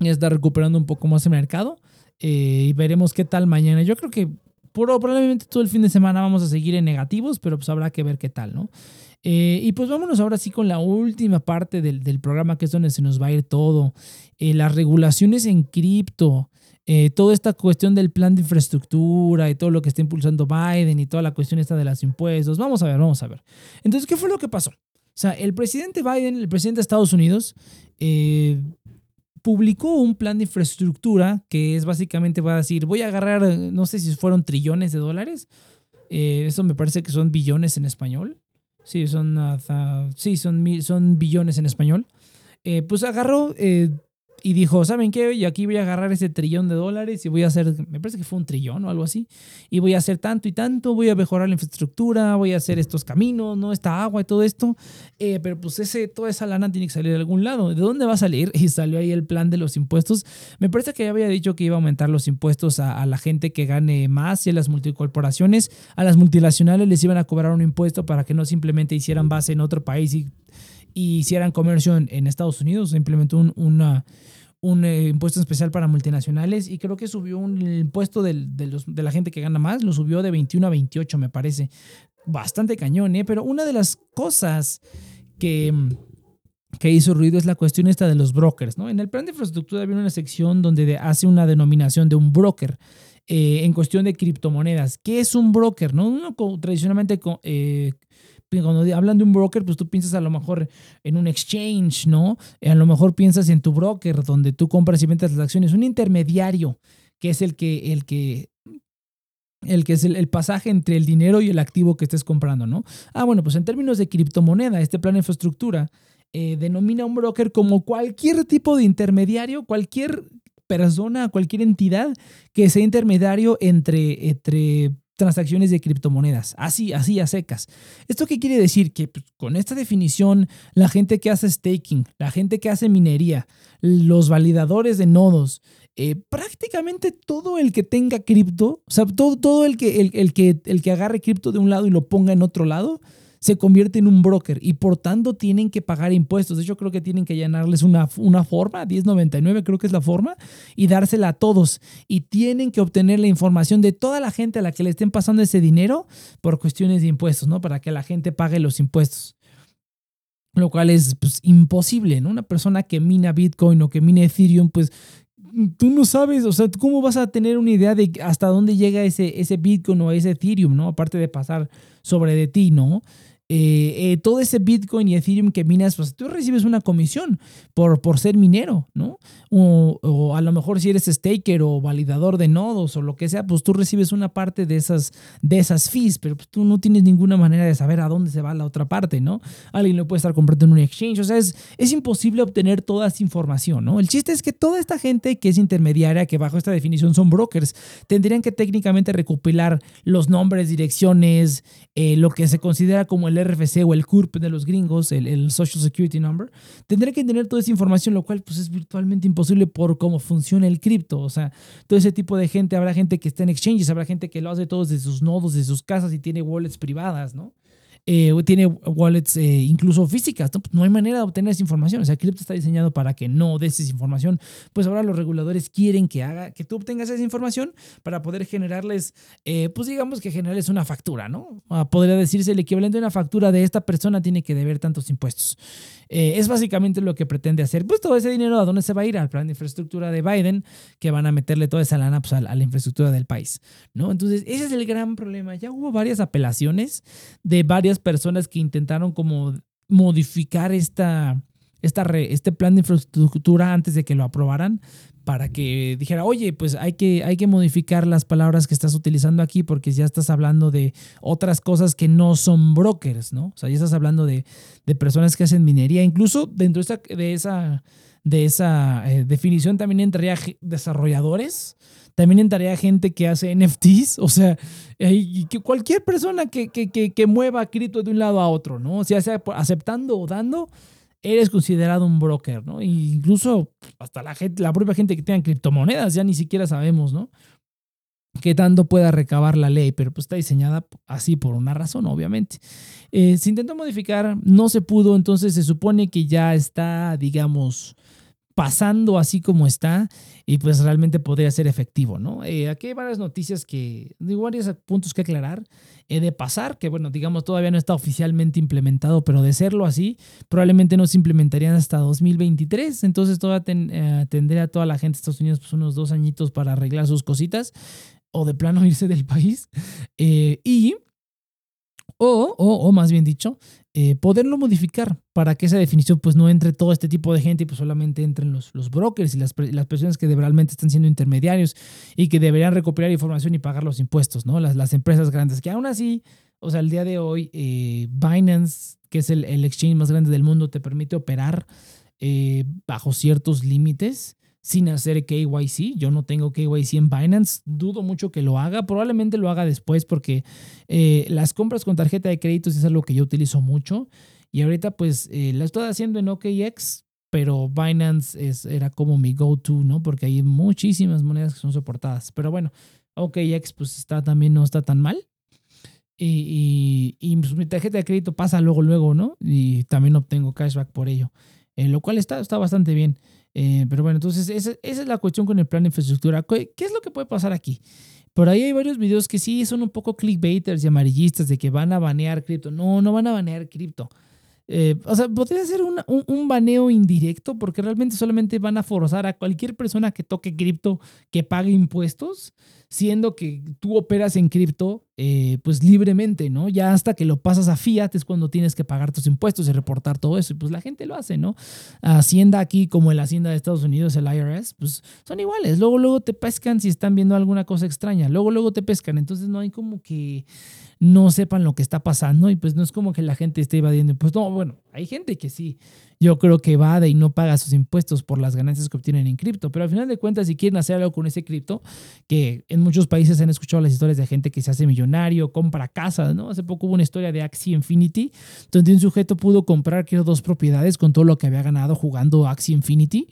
A: ya está recuperando un poco más el mercado. Eh, y veremos qué tal mañana. Yo creo que probablemente todo el fin de semana vamos a seguir en negativos, pero pues habrá que ver qué tal, ¿no? Eh, y pues vámonos ahora sí con la última parte del, del, programa, que es donde se nos va a ir todo. Eh, las regulaciones en cripto, toda esta cuestión del plan de infraestructura y todo lo que está impulsando Biden y toda la cuestión esta de los impuestos. Vamos a ver, vamos a ver. Entonces, ¿qué fue lo que pasó? O sea, el presidente Biden, el presidente de Estados Unidos, publicó un plan de infraestructura que es básicamente va a decir, voy a agarrar, no sé si fueron trillones de dólares, eh, eso me parece que son billones en español, sí, son, sí, son, son billones en español, eh, pues agarró eh, y dijo, ¿saben qué? Y aquí voy a agarrar ese trillón de dólares y voy a hacer, me parece que fue un trillón o algo así, y voy a hacer tanto y tanto, voy a mejorar la infraestructura, voy a hacer estos caminos, ¿no? Esta agua y todo esto, eh, pero pues ese, toda esa lana tiene que salir de algún lado. ¿De dónde va a salir? Y salió ahí el plan de los impuestos. Me parece que ya había dicho que iba a aumentar los impuestos a, la gente que gane más y a las multicorporaciones, a las multinacionales les iban a cobrar un impuesto para que no simplemente hicieran base en otro país y y hicieran comercio en, Estados Unidos. Se implementó un, una, un eh, impuesto especial para multinacionales y creo que subió un, el impuesto de, los, de la gente que gana más, lo subió de 21 a 28, me parece. Bastante cañón, ¿eh? Pero una de las cosas que, que hizo ruido es la cuestión esta de los brokers, ¿no? En el plan de infraestructura había una sección donde hace una denominación de un broker. Eh, en cuestión de criptomonedas. ¿Qué es un broker? ¿no? Uno tradicionalmente eh, cuando hablan de un broker, pues tú piensas a lo mejor en un exchange, ¿no? A lo mejor piensas en tu broker, donde tú compras y vendes las acciones. Un intermediario, que es el que, el que, el que es el, pasaje entre el dinero y el activo que estés comprando, ¿no? Ah, bueno, pues en términos de criptomoneda, este plan de infraestructura eh, denomina a un broker como cualquier tipo de intermediario, cualquier persona, cualquier entidad que sea intermediario entre, entre transacciones de criptomonedas, así, así a secas. ¿Esto qué quiere decir? Que pues, con esta definición, la gente que hace staking, la gente que hace minería, los validadores de nodos, eh, prácticamente todo el que tenga cripto, o sea, todo, todo el, que, el, que, el que agarre cripto de un lado y lo ponga en otro lado, se convierte en un broker y por tanto tienen que pagar impuestos. De hecho, creo que tienen que llenarles una, una forma, 1099 creo que es la forma, y dársela a todos. Y tienen que obtener la información de toda la gente a la que le estén pasando ese dinero por cuestiones de impuestos, ¿no? Para que la gente pague los impuestos. Lo cual es pues, imposible, ¿no? Una persona que mina Bitcoin o que mina Ethereum, pues tú no sabes, o sea, ¿cómo vas a tener una idea de hasta dónde llega ese, ese Bitcoin o ese Ethereum, ¿no? Aparte de pasar sobre de ti, ¿no? Eh, eh, todo ese Bitcoin y Ethereum que minas, pues tú recibes una comisión por, por ser minero, ¿no? O, a lo mejor si eres staker o validador de nodos o lo que sea, pues tú recibes una parte de esas, de esas fees, pero pues, tú no tienes ninguna manera de saber a dónde se va la otra parte, ¿no? Alguien lo puede estar comprando en un exchange, o sea, es, es imposible obtener toda esa información, ¿no? El chiste es que toda esta gente que es intermediaria, que bajo esta definición son brokers, tendrían que técnicamente recopilar los nombres, direcciones, eh, lo que se considera como el RFC o el CURP de los gringos, el, Social Security Number, tendré que tener toda esa información, lo cual pues es virtualmente imposible por cómo funciona el cripto. O sea, todo ese tipo de gente, habrá gente que está en exchanges, habrá gente que lo hace todos de sus nodos, de sus casas y tiene wallets privadas, ¿no? Eh, tiene wallets eh, incluso físicas. ¿no? Pues, no hay manera de obtener esa información. O sea, cripto está diseñado para que no des esa información. Pues ahora los reguladores quieren que haga, que tú obtengas esa información para poder generarles, eh, pues digamos que generarles una factura, ¿no? Podría decirse el equivalente de una factura de esta persona tiene que deber tantos impuestos. es básicamente lo que pretende hacer. Pues todo ese dinero, ¿a dónde se va a ir? Al plan de infraestructura de Biden, que van a meterle toda esa lana pues, a, la infraestructura del país, ¿no? Entonces, ese es el gran problema. Ya hubo varias apelaciones de personas que intentaron como modificar esta, esta este plan de infraestructura antes de que lo aprobaran para que dijera, oye, pues hay que, hay que modificar las palabras que estás utilizando aquí porque ya estás hablando de otras cosas que no son brokers, ¿no? O sea, ya estás hablando de, de personas que hacen minería. Incluso dentro de esa, de esa, de esa eh, definición también entraría desarrolladores también entraría gente que hace NFTs, o sea, que cualquier persona que, que, mueva cripto de un lado a otro, ¿no? O sea, sea aceptando o dando, eres considerado un broker, ¿no? Incluso hasta la, gente, la propia gente que tenga criptomonedas, ya ni siquiera sabemos, ¿no? qué tanto pueda recabar la ley, pero pues está diseñada así por una razón, obviamente. Eh, se intentó modificar, no se pudo, entonces se supone que ya está, digamos, pasando así como está y pues realmente podría ser efectivo, ¿no? Eh, aquí hay varias noticias que, digo, varios puntos que aclarar. Eh, de pasar, que bueno, digamos, todavía no está oficialmente implementado, pero de serlo así, probablemente no se implementarían hasta 2023. Entonces todavía eh, tendría toda la gente de Estados Unidos pues, unos dos añitos para arreglar sus cositas o de plano irse del país. y o, o, o, más bien dicho, eh, poderlo modificar para que esa definición pues no entre todo este tipo de gente y pues solamente entren los, los brokers y las, las personas que realmente están siendo intermediarios y que deberían recopilar información y pagar los impuestos, ¿no? Las, las empresas grandes que aún así, o sea, el día de hoy eh, Binance, que es el, el, exchange más grande del mundo, te permite operar eh, bajo ciertos límites sin hacer KYC. Yo no tengo KYC en Binance. Dudo mucho que lo haga. Probablemente lo haga después porque eh, las compras con tarjeta de crédito es algo que yo utilizo mucho. Y ahorita pues eh, la estoy haciendo en OKX, pero Binance es, era como mi go-to, ¿no? Porque hay muchísimas monedas que son soportadas. Pero bueno, OKX pues está también no está tan mal. Y, y, pues, mi tarjeta de crédito pasa luego, luego, ¿no? Y también obtengo cashback por ello. Eh, lo cual está, está bastante bien. Eh, pero bueno, entonces esa, es la cuestión con el plan de infraestructura. ¿Qué, es lo que puede pasar aquí? Por ahí hay varios videos que sí son un poco clickbaiters y amarillistas de que van a banear cripto. No, no van a banear cripto. Eh, o sea, podría ser un, un, baneo indirecto porque realmente solamente van a forzar a cualquier persona que toque cripto que pague impuestos siendo que tú operas en cripto eh, pues libremente, ¿no? Ya hasta que lo pasas a fiat es cuando tienes que pagar tus impuestos y reportar todo eso. Y pues la gente lo hace, ¿no? Hacienda aquí como la Hacienda de Estados Unidos, el IRS, pues son iguales. Luego, luego te pescan si están viendo alguna cosa extraña. Luego, luego te pescan. Entonces no hay como que no sepan lo que está pasando y pues no es como que la gente esté evadiendo. Pues no, bueno, hay gente que sí yo creo que evade y no paga sus impuestos por las ganancias que obtienen en cripto. Pero al final de cuentas, si quieren hacer algo con ese cripto, que en muchos países han escuchado las historias de gente que se hace millonario, compra casas, ¿no? Hace poco hubo una historia de Axie Infinity, donde un sujeto pudo comprar, creo, dos propiedades con todo lo que había ganado jugando Axie Infinity.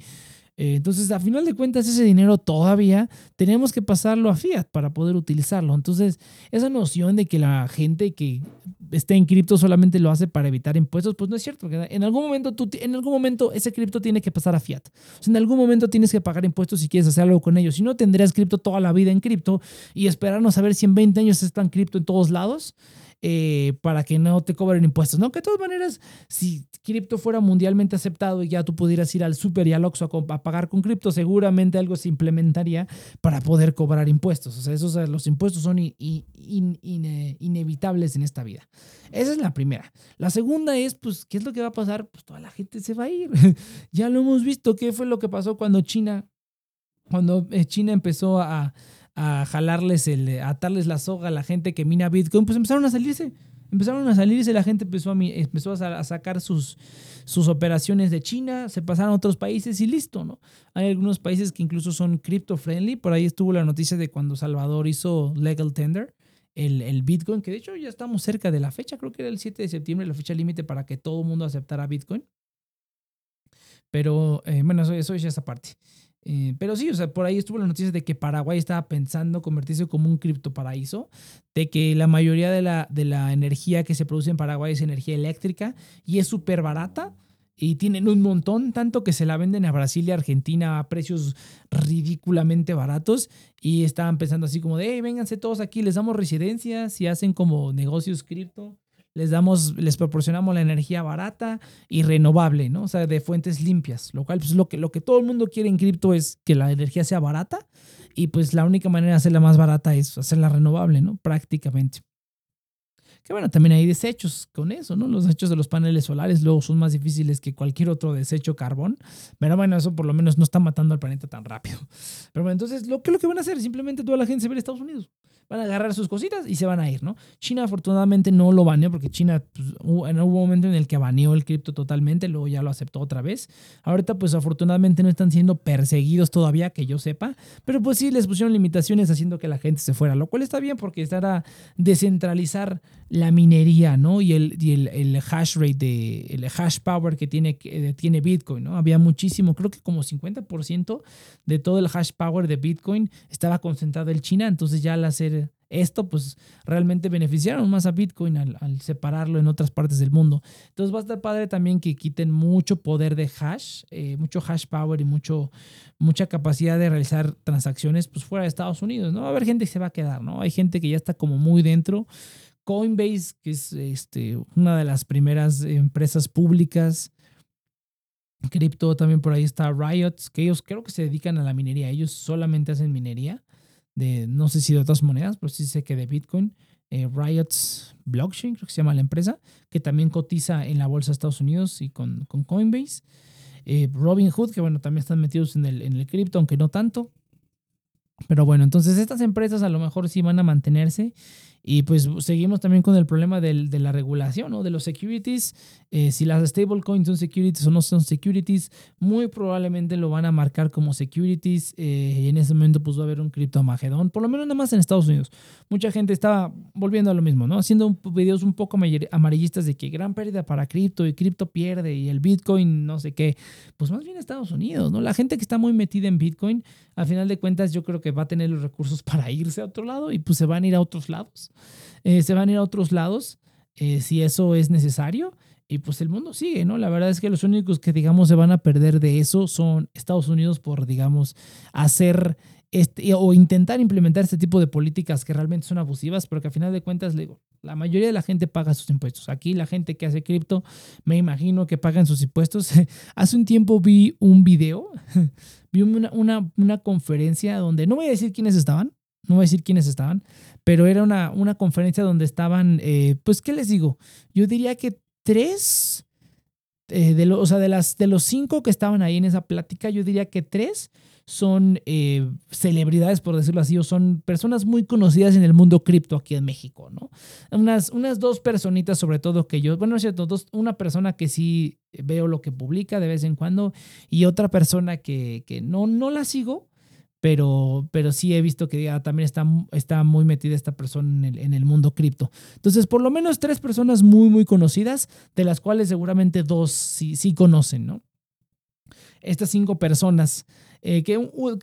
A: Eh, entonces, a final de cuentas, ese dinero todavía tenemos que pasarlo a fiat para poder utilizarlo. Entonces, esa noción de que la gente que esté en cripto solamente lo hace para evitar impuestos, pues no es cierto. En algún momento, tú, en algún momento ese cripto tiene que pasar a fiat. En algún momento tienes que pagar impuestos si quieres hacer algo con ellos. Si no, tendrías cripto toda la vida en cripto y esperarnos a ver si en 20 años está en cripto en todos lados. Eh, para que no te cobren impuestos, ¿no? Que de todas maneras, si cripto fuera mundialmente aceptado y ya tú pudieras ir al super y al Oxxo a, pagar con cripto, seguramente algo se implementaría para poder cobrar impuestos. O sea, esos, los impuestos son inevitables en esta vida. Esa es la primera. La segunda es, pues, ¿qué es lo que va a pasar? Pues toda la gente se va a ir. ya lo hemos visto. ¿Qué fue lo que pasó cuando China, cuando eh, China empezó a a jalarles, el, a atarles la soga a la gente que mina Bitcoin, pues empezaron a salirse. Empezaron a salirse, la gente empezó a, empezó a sacar sus, sus operaciones de China, se pasaron a otros países y listo, ¿no? Hay algunos países que incluso son crypto friendly. Por ahí estuvo la noticia de cuando Salvador hizo legal tender, el, el, Bitcoin, que de hecho ya estamos cerca de la fecha, creo que era el 7 de septiembre la fecha límite para que todo el mundo aceptara Bitcoin. Pero eh, bueno, eso, eso es esa parte. Eh, pero sí, o sea, por ahí estuvo la noticia de que Paraguay estaba pensando convertirse como un criptoparaíso, de que la mayoría de la, de la energía que se produce en Paraguay es energía eléctrica y es súper barata y tienen un montón, tanto que se la venden a Brasil y Argentina a precios ridículamente baratos y estaban pensando así como de, hey, vénganse todos aquí, les damos residencias y hacen como negocios cripto les damos, les proporcionamos la energía barata y renovable, ¿no? O sea, de fuentes limpias, lo cual pues lo que, lo que todo el mundo quiere en cripto es que la energía sea barata y pues la única manera de hacerla más barata es hacerla renovable, ¿no? Prácticamente. Que bueno, también hay desechos con eso, ¿no? Los desechos de los paneles solares luego son más difíciles que cualquier otro desecho carbón. Pero bueno, eso por lo menos no está matando al planeta tan rápido. Pero bueno, entonces, ¿lo que, lo que van a hacer? Simplemente toda la gente se ve en Estados Unidos van a agarrar sus cositas y se van a ir, ¿no? China afortunadamente no lo baneó porque China pues, en un momento en el que baneó el cripto totalmente, luego ya lo aceptó otra vez. Ahorita pues afortunadamente no están siendo perseguidos todavía, que yo sepa, pero pues sí les pusieron limitaciones haciendo que la gente se fuera, lo cual está bien porque estará descentralizar la minería, ¿no? Y el, y el, hash rate, de, el hash power que tiene, que tiene Bitcoin, ¿no? Había muchísimo, creo que como 50% de todo el hash power de Bitcoin estaba concentrado en China, entonces ya al hacer esto, pues realmente beneficiaron más a Bitcoin al, separarlo en otras partes del mundo. Entonces va a estar padre también que quiten mucho poder de hash, eh, mucho hash power y mucho, mucha capacidad de realizar transacciones pues fuera de Estados Unidos, ¿no? Va a haber gente que se va a quedar, ¿no? Hay gente que ya está como muy dentro. Coinbase, que es este, una de las primeras empresas públicas. Cripto también por ahí está Riot, que ellos creo que se dedican a la minería. Ellos solamente hacen minería de, no sé si de otras monedas, pero sí sé que de Bitcoin. Eh, Riot's Blockchain, creo que se llama la empresa, que también cotiza en la bolsa de Estados Unidos y con, con Coinbase. Eh, Robinhood, que bueno, también están metidos en el, en el cripto, aunque no tanto. Pero bueno, entonces estas empresas a lo mejor sí van a mantenerse y pues seguimos también con el problema del, de la regulación, ¿no? De los securities. Eh, si las stablecoins son securities o no son securities, muy probablemente lo van a marcar como securities. Eh, y en ese momento pues va a haber un criptomagedón, por lo menos nada más en Estados Unidos. Mucha gente estaba volviendo a lo mismo, ¿no? Haciendo videos un poco amarillistas de que gran pérdida para cripto y cripto pierde y el Bitcoin no sé qué. Pues más bien Estados Unidos, ¿no? La gente que está muy metida en Bitcoin, al final de cuentas yo creo que va a tener los recursos para irse a otro lado y pues se van a ir a otros lados. Eh, se van a ir a otros lados eh, si eso es necesario. Y pues el mundo sigue, ¿no? La verdad es que los únicos que, digamos, se van a perder de eso son Estados Unidos por, digamos, hacer este, o intentar implementar este tipo de políticas que realmente son abusivas, pero que a final de cuentas, digo, la mayoría de la gente paga sus impuestos. Aquí la gente que hace cripto, me imagino que pagan sus impuestos. Hace un tiempo vi un video, vi una, una, una conferencia donde, no voy a decir quiénes estaban, no voy a decir quiénes estaban, pero era una, una conferencia donde estaban, eh, pues, ¿qué les digo? Yo diría que tres, eh, de o sea, de, las, de los cinco que estaban ahí en esa plática, yo diría que tres son eh, celebridades, por decirlo así, o son personas muy conocidas en el mundo cripto aquí en México, ¿no? Unas, unas dos personitas sobre todo que yo, bueno, es cierto, dos, una persona que sí veo lo que publica de vez en cuando y otra persona que, que no, no la sigo, pero, pero sí he visto que ya también está, está muy metida esta persona en el, en el mundo cripto. Entonces, por lo menos tres personas muy, muy conocidas, de las cuales seguramente dos sí, sí conocen, ¿no? Estas cinco personas, eh, que,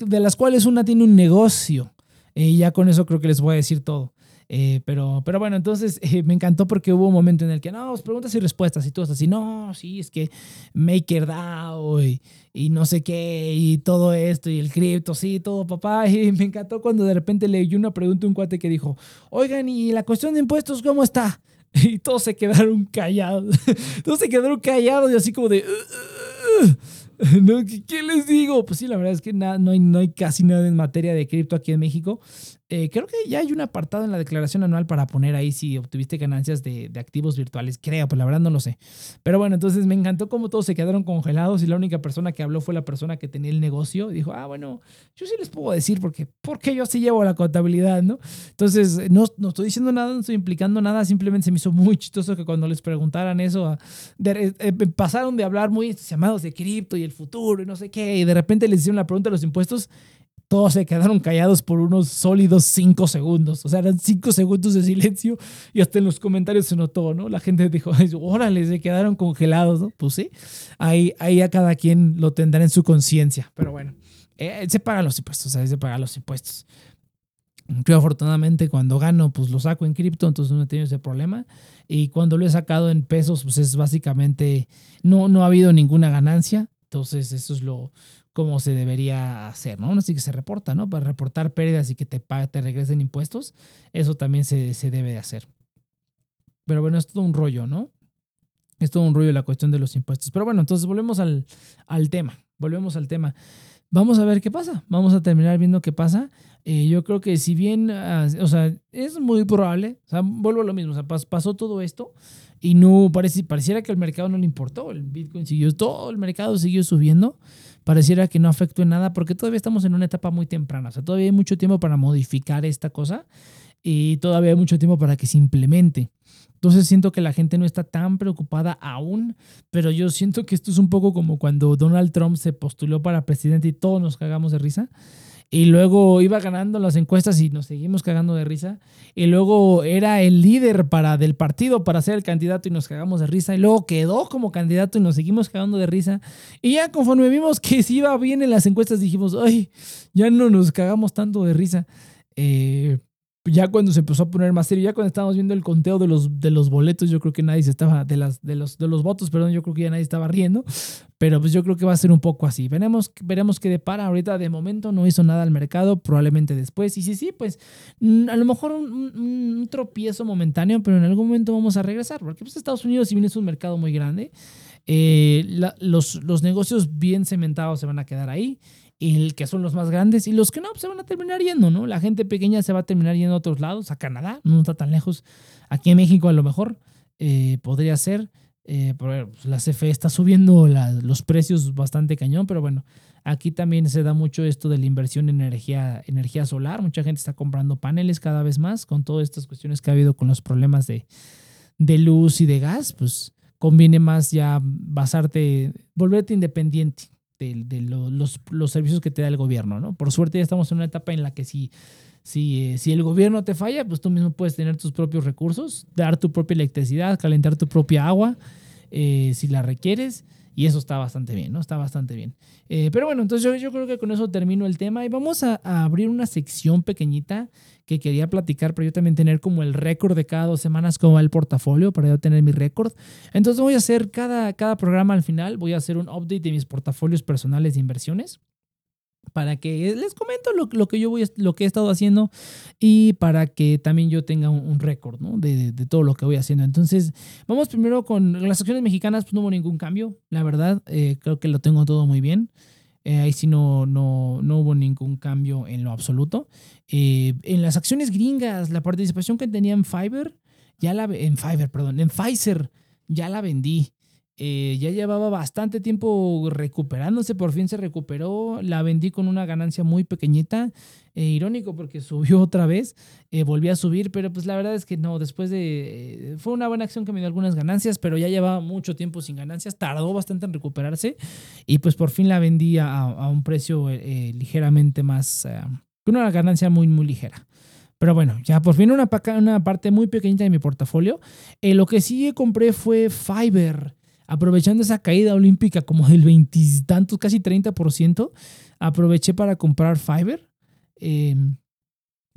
A: de las cuales una tiene un negocio, y ya con eso creo que les voy a decir todo. Eh, pero, pero bueno, entonces eh, me encantó porque hubo un momento en el que, no, pues, preguntas y respuestas y tú así, no, sí, es que MakerDAO y, y no sé qué y todo esto y el cripto, sí, todo papá. Y me encantó cuando de repente leí una pregunta a un cuate que dijo, oigan, ¿y la cuestión de impuestos cómo está? Y todos se quedaron callados. todos se quedaron callados y así como de... ¿Qué les digo? Pues sí, la verdad es que no, hay, no hay casi nada en materia de cripto aquí en México. Eh, creo que ya hay un apartado en la declaración anual para poner ahí si obtuviste ganancias de, activos virtuales. Creo, pues la verdad no lo sé. Pero bueno, entonces me encantó cómo todos se quedaron congelados y la única persona que habló fue la persona que tenía el negocio. dijo, ah, bueno, yo sí les puedo decir porque, porque yo sí llevo la contabilidad, ¿no? Entonces, no, no estoy diciendo nada, no estoy implicando nada. Simplemente se me hizo muy chistoso que cuando les preguntaran eso, eh, eh, pasaron de hablar muy llamados de cripto y el futuro y no sé qué, y de repente les hicieron la pregunta de los impuestos todos se quedaron callados por unos sólidos cinco segundos. O sea, eran cinco segundos de silencio y hasta en los comentarios se notó, ¿no? La gente dijo, órale, se quedaron congelados, ¿no? Pues sí, ahí, ahí a cada quien lo tendrá en su conciencia. Pero bueno, eh, se pagan los impuestos, se pagan los impuestos. Yo afortunadamente cuando gano, pues lo saco en cripto, entonces no he tenido ese problema. Y cuando lo he sacado en pesos, pues es básicamente, no, no ha habido ninguna ganancia. Entonces eso es lo, como se debería hacer, ¿no? Así que se reporta, ¿no? Para reportar pérdidas y que te, te regresen impuestos, eso también se, se debe de hacer. Pero bueno, es todo un rollo, ¿no? Es todo un rollo la cuestión de los impuestos. Pero bueno, entonces volvemos al, al tema, volvemos al tema. Vamos a ver qué pasa, vamos a terminar viendo qué pasa. Eh, yo creo que si bien, ah, o sea, es muy probable, o sea, vuelvo a lo mismo, o sea, pasó todo esto y no parece, pareciera que el mercado no le importó, el Bitcoin siguió, todo el mercado siguió subiendo, pareciera que no afectó en nada porque todavía estamos en una etapa muy temprana. O sea, todavía hay mucho tiempo para modificar esta cosa y todavía hay mucho tiempo para que se implemente. Entonces siento que la gente no está tan preocupada aún, pero yo siento que esto es un poco como cuando Donald Trump se postuló para presidente y todos nos cagamos de risa y luego iba ganando las encuestas y nos seguimos cagando de risa. Y luego era el líder para, del partido para ser el candidato y nos cagamos de risa. Y luego quedó como candidato y nos seguimos cagando de risa. Y ya conforme vimos que si iba bien en las encuestas dijimos, ay, ya no nos cagamos tanto de risa. Eh, ya cuando se empezó a poner más serio, ya cuando estábamos viendo el conteo de los, de los boletos, yo creo que nadie se estaba, de, las, de, los, de los votos, perdón, yo creo que ya nadie estaba riendo, pero pues yo creo que va a ser un poco así. Veremos, veremos qué depara. Ahorita de momento no hizo nada al mercado, probablemente después. Y sí, sí, pues mm, a lo mejor un, tropiezo momentáneo, pero en algún momento vamos a regresar, porque pues Estados Unidos, si bien es un mercado muy grande, eh, los, los negocios bien cementados se van a quedar ahí el que son los más grandes y los que no pues, se van a terminar yendo, ¿no? La gente pequeña se va a terminar yendo a otros lados, a Canadá, no está tan lejos. Aquí en México a lo mejor eh, podría ser. Eh, pues, la CFE está subiendo los precios bastante cañón, pero bueno, aquí también se da mucho esto de la inversión en energía, energía solar. Mucha gente está comprando paneles cada vez más con todas estas cuestiones que ha habido con los problemas de, de luz y de gas, pues conviene más ya basarte, volverte independiente de, los, los, servicios que te da el gobierno, ¿no? Por suerte ya estamos en una etapa en la que si, si, eh, si el gobierno te falla, pues tú mismo puedes tener tus propios recursos, dar tu propia electricidad, calentar tu propia agua, eh, si la requieres, y eso está bastante bien, ¿no? Está bastante bien. Eh, pero bueno, entonces yo, yo, creo que con eso termino el tema y vamos a, abrir una sección pequeñita que quería platicar, pero yo también tener como el récord de cada dos semanas, como va el portafolio, para yo tener mi récord. Entonces voy a hacer cada, cada programa al final, voy a hacer un update de mis portafolios personales de inversiones para que les comento lo, que yo voy lo que he estado haciendo y para que también yo tenga un, récord de, todo lo que voy haciendo. Entonces, vamos primero con las acciones mexicanas, pues no hubo ningún cambio, la verdad, eh, creo que lo tengo todo muy bien. Eh, ahí sí no, no, no, hubo ningún cambio en lo absoluto. Eh, en las acciones gringas, la participación que tenía en Fiverr, ya la en Fiverr, perdón, en Pfizer, ya la vendí. Eh, ya llevaba bastante tiempo recuperándose, por fin se recuperó, la vendí con una ganancia muy pequeñita, eh, irónico porque subió otra vez, eh, volví a subir, pero pues la verdad es que no, después de... fue una buena acción que me dio algunas ganancias, pero ya llevaba mucho tiempo sin ganancias, tardó bastante en recuperarse y pues por fin la vendí a, un precio ligeramente más, con una ganancia muy, muy ligera. Pero bueno, ya por fin una, una parte muy pequeñita de mi portafolio. lo que sí compré fue Fiverr aprovechando esa caída olímpica como del veintitantos, casi 30%, aproveché para comprar Fiverr. Em,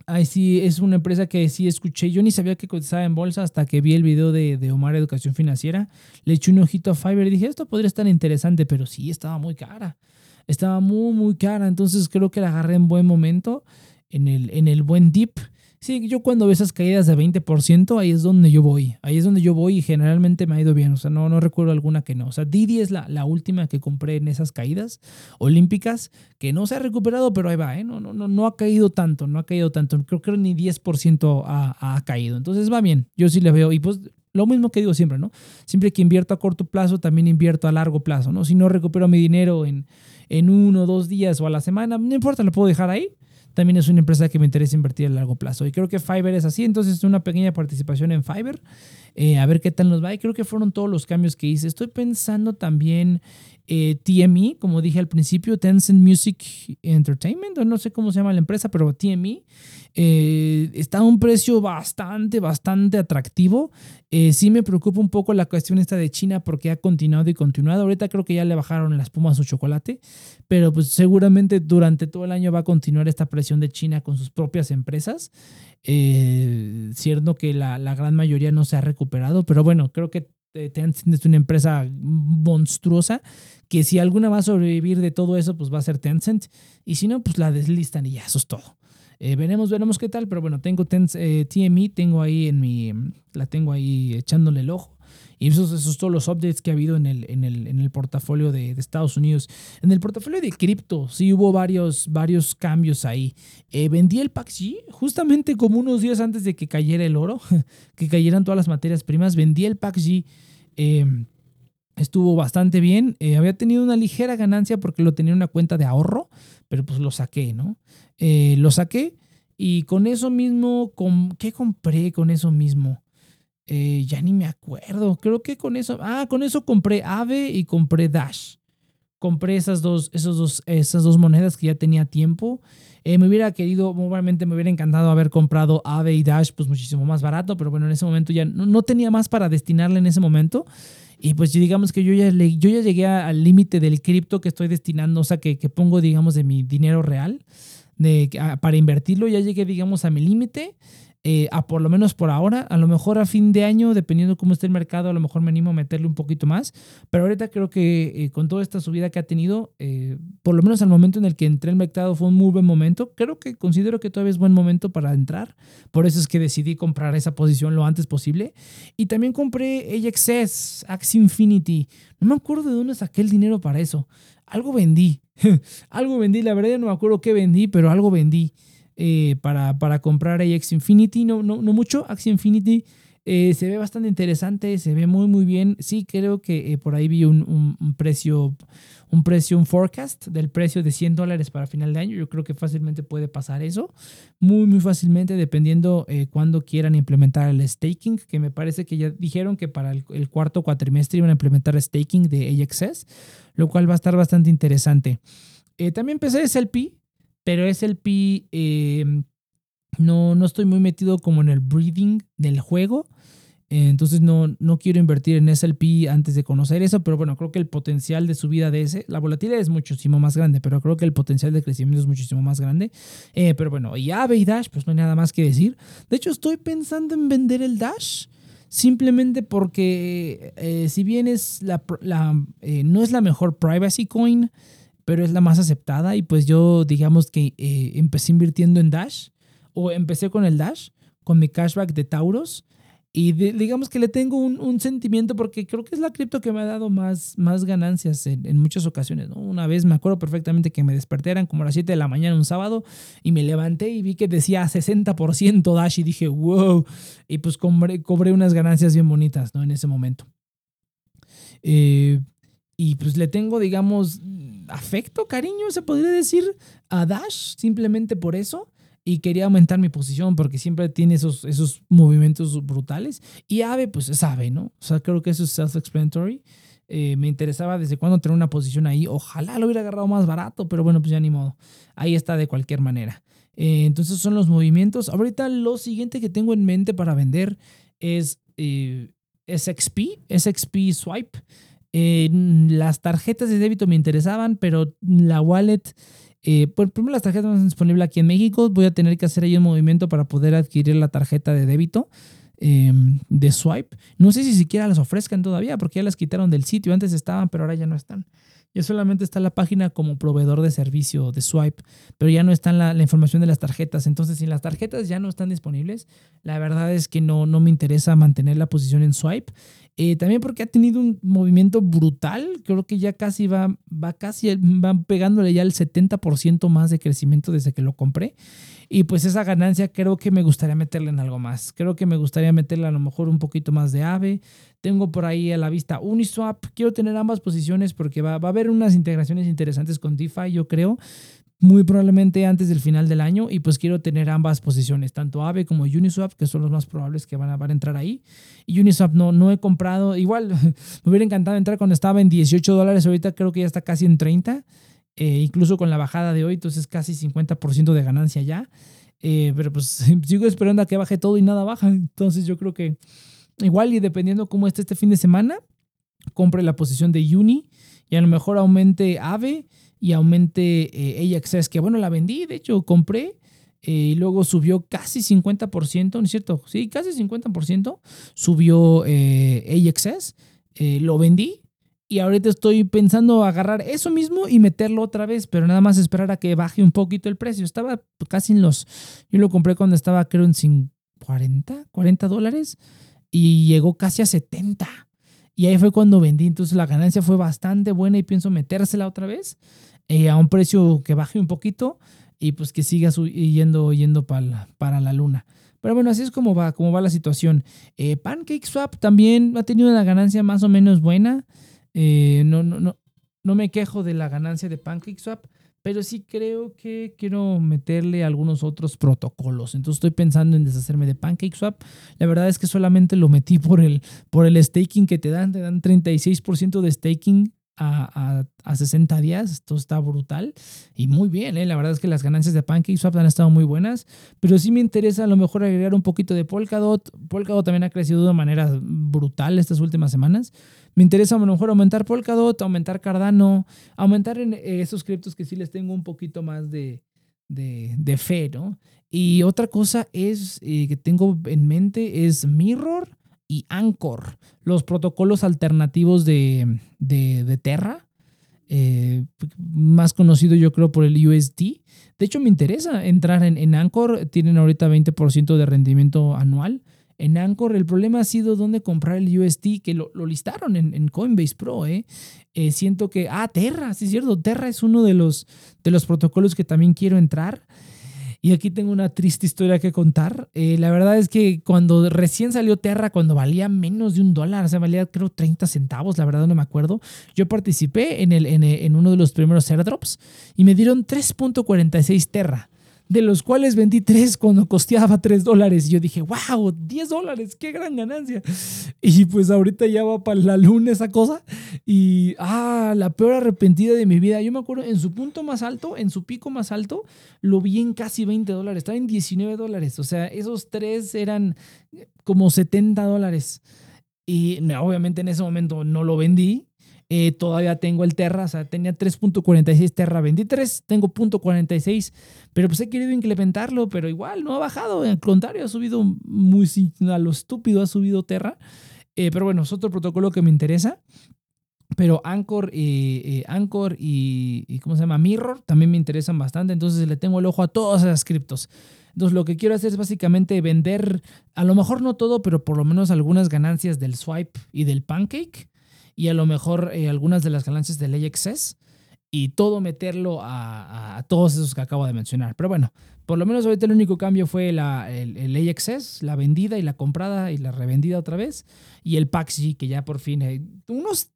A: ahí sí es una empresa que sí escuché. Yo ni sabía que cotizaba en bolsa hasta que vi el video de, de Omar Educación Financiera. Le eché un ojito a Fiverr y dije, esto podría estar interesante, pero sí estaba muy cara. Estaba muy, muy cara. Entonces creo que la agarré en buen momento, en el, en el buen dip. Sí, yo cuando veo esas caídas de 20%, ahí es donde yo voy. Ahí es donde yo voy y generalmente me ha ido bien. O sea, no, no recuerdo alguna que no. O sea, Didi es la, la última que compré en esas caídas olímpicas, que no se ha recuperado, pero ahí va, ¿eh? No, no, no, no ha caído tanto, no ha caído tanto. Creo que ni 10% ha, ha caído. Entonces va bien. Yo sí le veo. Y pues lo mismo que digo siempre, ¿no? Siempre que invierto a corto plazo, también invierto a largo plazo, ¿no? Si no recupero mi dinero en, en uno o dos días o a la semana, no importa, lo puedo dejar ahí también es una empresa que me interesa invertir a largo plazo. Y creo que Fiverr es así, entonces una pequeña participación en Fiverr, eh, a ver qué tal nos va. Y creo que fueron todos los cambios que hice. Estoy pensando también eh, TME, como dije al principio, Tencent Music Entertainment, o no sé cómo se llama la empresa, pero TME. Eh, está a un precio bastante, bastante atractivo. Eh, sí me preocupa un poco la cuestión esta de China porque ha continuado y continuado. Ahorita creo que ya le bajaron la espuma a su chocolate, pero pues seguramente durante todo el año va a continuar esta presión de China con sus propias empresas. Eh, cierto que la, la gran mayoría no se ha recuperado, pero bueno, creo que Tencent es una empresa monstruosa que si alguna va a sobrevivir de todo eso, pues va a ser Tencent. Y si no, pues la deslistan y ya, eso es todo. Eh, veremos, veremos qué tal, pero bueno, tengo TME, eh, tengo ahí en mi, la tengo ahí echándole el ojo. Y esos, esos todos los updates que ha habido en el, en el, en el portafolio de, de, Estados Unidos. En el portafolio de cripto, sí hubo varios, varios cambios ahí. Eh, vendí el PAXG justamente como unos días antes de que cayera el oro, que cayeran todas las materias primas. Vendí el PAXG. Eh, estuvo bastante bien. Eh, había tenido una ligera ganancia porque lo tenía en una cuenta de ahorro, pero pues lo saqué, ¿no? Eh, lo saqué y con eso mismo, con, ¿qué compré con eso mismo? Eh, ya ni me acuerdo. Creo que con eso, ah, con eso compré Ave y compré Dash. Compré esas dos, esos dos, esas dos monedas que ya tenía tiempo. me hubiera querido, obviamente me hubiera encantado haber comprado Ave y Dash, pues muchísimo más barato, pero bueno, en ese momento ya no, no tenía más para destinarle en ese momento. Y pues digamos que yo ya, yo ya llegué al límite del cripto que estoy destinando, o sea, que, que pongo, digamos, de mi dinero real de, para invertirlo. Ya llegué, digamos, a mi límite. Eh, a por lo menos por ahora, a lo mejor a fin de año, dependiendo cómo esté el mercado, a lo mejor me animo a meterle un poquito más, pero ahorita creo que eh, con toda esta subida que ha tenido, eh, por lo menos al momento en el que entré al mercado fue un muy buen momento, creo que considero que todavía es buen momento para entrar, por eso es que decidí comprar esa posición lo antes posible, y también compré AXS, Axie Infinity, no me acuerdo de dónde saqué el dinero para eso, algo vendí, algo vendí, la verdad no me acuerdo qué vendí, pero algo vendí. Eh, para, para, comprar AX Infinity. No, no, no mucho. Axie Infinity eh, se ve bastante interesante, se ve muy, muy bien. Sí, creo que eh, por ahí vi un, un, precio, un precio, un forecast del precio de 100 dólares para final de año. Yo creo que fácilmente puede pasar eso. Muy, muy fácilmente, dependiendo cuándo quieran implementar el staking, que me parece que ya dijeron que para el, el cuarto cuatrimestre iban a implementar staking de AXS, lo cual va a estar bastante interesante. también empecé SLP, pero SLP eh, no, no estoy muy metido como en el breathing del juego. entonces no, no quiero invertir en SLP antes de conocer eso, pero bueno, creo que el potencial de subida de ese, la volatilidad es muchísimo más grande, pero creo que el potencial de crecimiento es muchísimo más grande. Eh, pero bueno, y Ave y Dash, pues no hay nada más que decir. De hecho, estoy pensando en vender el Dash simplemente porque eh, si bien es la, la no es la mejor privacy coin, pero es la más aceptada y pues yo digamos que eh, empecé invirtiendo en Dash o empecé con el Dash, con mi cashback de Tauros y digamos que le tengo un, sentimiento porque creo que es la cripto que me ha dado más, más ganancias en, muchas ocasiones. ¿no? Una vez me acuerdo perfectamente que me desperté, eran como a las 7 de la mañana un sábado y me levanté y vi que decía 60% Dash y dije, wow, y pues cobré, cobré unas ganancias bien bonitas ¿no? en ese momento. Eh, y pues le tengo, digamos, afecto, cariño, se podría decir, a Dash, simplemente por eso. Y quería aumentar mi posición porque siempre tiene esos, esos movimientos brutales. Y Ave, pues es Ave, ¿no? O sea, creo que eso es self-explanatory. Eh, me interesaba desde cuándo tener una posición ahí. Ojalá lo hubiera agarrado más barato, pero bueno, pues ya ni modo. Ahí está de cualquier manera. Eh, entonces son los movimientos. Ahorita lo siguiente que tengo en mente para vender es eh, SXP, SXP Swipe las tarjetas de débito me interesaban, pero la wallet Eh, por primero, las tarjetas no están disponibles aquí en México. Voy a tener que hacer ahí un movimiento para poder adquirir la tarjeta de débito em, de Swipe. No sé si siquiera las ofrezcan todavía porque ya las quitaron del sitio. Antes estaban, pero ahora ya no están. Ya solamente está la página como proveedor de servicio de Swipe, pero ya no está la, la, información de las tarjetas. Entonces, si las tarjetas ya no están disponibles, la verdad es que no, no me interesa mantener la posición en Swipe. Eh, también porque ha tenido un movimiento brutal. Creo que ya casi va, va casi, va pegándole ya el 70% más de crecimiento desde que lo compré. Y pues esa ganancia creo que me gustaría meterle en algo más. Creo que me gustaría meterle a lo mejor un poquito más de AVE. Tengo por ahí a la vista Uniswap. Quiero tener ambas posiciones porque va, va a haber unas integraciones interesantes con DeFi, yo creo muy probablemente antes del final del año y pues quiero tener ambas posiciones, tanto AVE como Uniswap, que son los más probables que van a, van a entrar ahí. Y Uniswap no, no he comprado, igual me hubiera encantado entrar cuando estaba en 18 dólares, ahorita creo que ya está casi en 30, eh, incluso con la bajada de hoy, entonces casi 50% de ganancia ya. Eh, pero pues sigo esperando a que baje todo y nada baja, entonces yo creo que igual y dependiendo cómo esté este fin de semana, compre la posición de Uni y a lo mejor aumente AVE y aumente eh, AXS, que bueno, la vendí, de hecho compré eh, y luego subió casi 50%, ¿no es cierto? Sí, casi 50% subió eh, AXS, lo vendí y ahorita estoy pensando agarrar eso mismo y meterlo otra vez, pero nada más esperar a que baje un poquito el precio. Estaba casi en los, yo lo compré cuando estaba creo en 40, 40 dólares y llegó casi a 70. Y ahí fue cuando vendí, entonces la ganancia fue bastante buena y pienso metérsela otra vez eh, a un precio que baje un poquito y pues que siga yendo, yendo para, para la luna. Pero bueno, así es como va, como va la situación. Eh, PancakeSwap también ha tenido una ganancia más o menos buena. Eh, no, no, no, no me quejo de la ganancia de PancakeSwap, pero sí creo que quiero meterle algunos otros protocolos. Entonces estoy pensando en deshacerme de PancakeSwap. La verdad es que solamente lo metí por el, por el staking que te dan. Te dan 36% de staking a, a, 60 días. Esto está brutal y muy bien. ¿eh? La verdad es que las ganancias de PancakeSwap han estado muy buenas, pero sí me interesa a lo mejor agregar un poquito de Polkadot. Polkadot también ha crecido de manera brutal estas últimas semanas. Me interesa a lo mejor aumentar Polkadot, aumentar Cardano, aumentar en eh, esos criptos que sí les tengo un poquito más de, de, de fe, ¿no? Y otra cosa es eh, que tengo en mente es Mirror y Anchor, los protocolos alternativos de, de, Terra, eh, más conocido yo creo por el USD. De hecho, me interesa entrar en, en Anchor, tienen ahorita 20% de rendimiento anual. En Anchor el problema ha sido dónde comprar el USD, que lo, listaron en, en, Coinbase Pro. ¿eh? ¿eh? siento que, ah, Terra, sí es cierto, Terra es uno de los, de los protocolos que también quiero entrar. Y aquí tengo una triste historia que contar. Eh, la verdad es que cuando recién salió Terra, cuando valía menos de un dólar, o sea, valía creo 30 centavos, la verdad no me acuerdo, yo participé en, el, en, en uno de los primeros airdrops y me dieron 3.46 Terra de los cuales vendí tres cuando costeaba 3 dólares. Yo dije, wow, 10 dólares, qué gran ganancia. Y pues ahorita ya va para la luna esa cosa. Y, ah, la peor arrepentida de mi vida. Yo me acuerdo, en su punto más alto, en su pico más alto, lo vi en casi 20 dólares. Estaba en 19 dólares. O sea, esos tres eran como 70 dólares. Y obviamente en ese momento no lo vendí. Eh, todavía tengo el Terra, o sea, tenía 3.46 Terra, vendí 3, tengo .46, pero pues he querido implementarlo, pero igual no ha bajado, al contrario, ha subido muy a lo estúpido, ha subido Terra. Eh, pero bueno, es otro protocolo que me interesa. Pero Anchor, eh, Anchor y, y, ¿cómo se llama? Mirror también me interesan bastante, entonces le tengo el ojo a todas esas criptos. Entonces lo que quiero hacer es básicamente vender, a lo mejor no todo, pero por lo menos algunas ganancias del swipe y del pancake y a lo mejor eh, algunas de las ganancias del AXS y todo meterlo a, todos esos que acabo de mencionar. Pero bueno, por lo menos ahorita el único cambio fue la, el, el AXS, la vendida y la comprada y la revendida otra vez, y el PAXG, que ya por fin, eh, unos,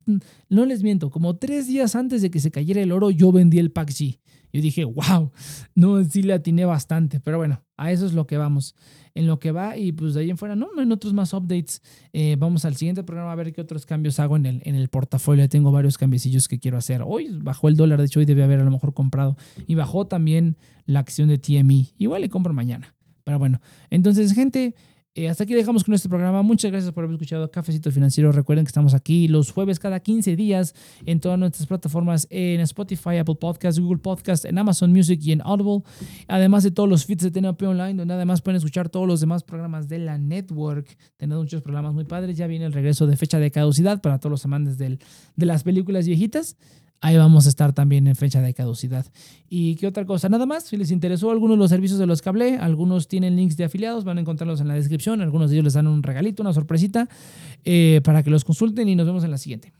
A: no les miento, como tres días antes de que se cayera el oro, yo vendí el PAXG. Yo dije, wow, no, sí le atiné bastante, pero bueno, a eso es lo que vamos en lo que va y pues de ahí en fuera, no, no en otros más updates. Eh, vamos al siguiente programa a ver qué otros cambios hago en el, en el portafolio. Tengo varios cambiecillos que quiero hacer. Hoy bajó el dólar, de hecho hoy debe haber a lo mejor comprado y bajó también la acción de TMI. Igual le compro mañana. Pero bueno, entonces gente, Eh, hasta aquí dejamos con este programa. Muchas gracias por haber escuchado Cafecito Financiero. Recuerden que estamos aquí los jueves cada 15 días en todas nuestras plataformas, en Spotify, Apple Podcasts, Google Podcasts, en Amazon Music y en Audible. Además de todos los feeds de TNP Online, donde además pueden escuchar todos los demás programas de la network. Tenemos muchos programas muy padres. Ya viene el regreso de fecha de caducidad para todos los amantes del, de las películas viejitas ahí vamos a estar también en fecha de caducidad. ¿Y qué otra cosa? Nada más, si les interesó alguno de los servicios de los que hablé, algunos tienen links de afiliados, van a encontrarlos en la descripción, algunos de ellos les dan un regalito, una sorpresita, eh, para que los consulten y nos vemos en la siguiente.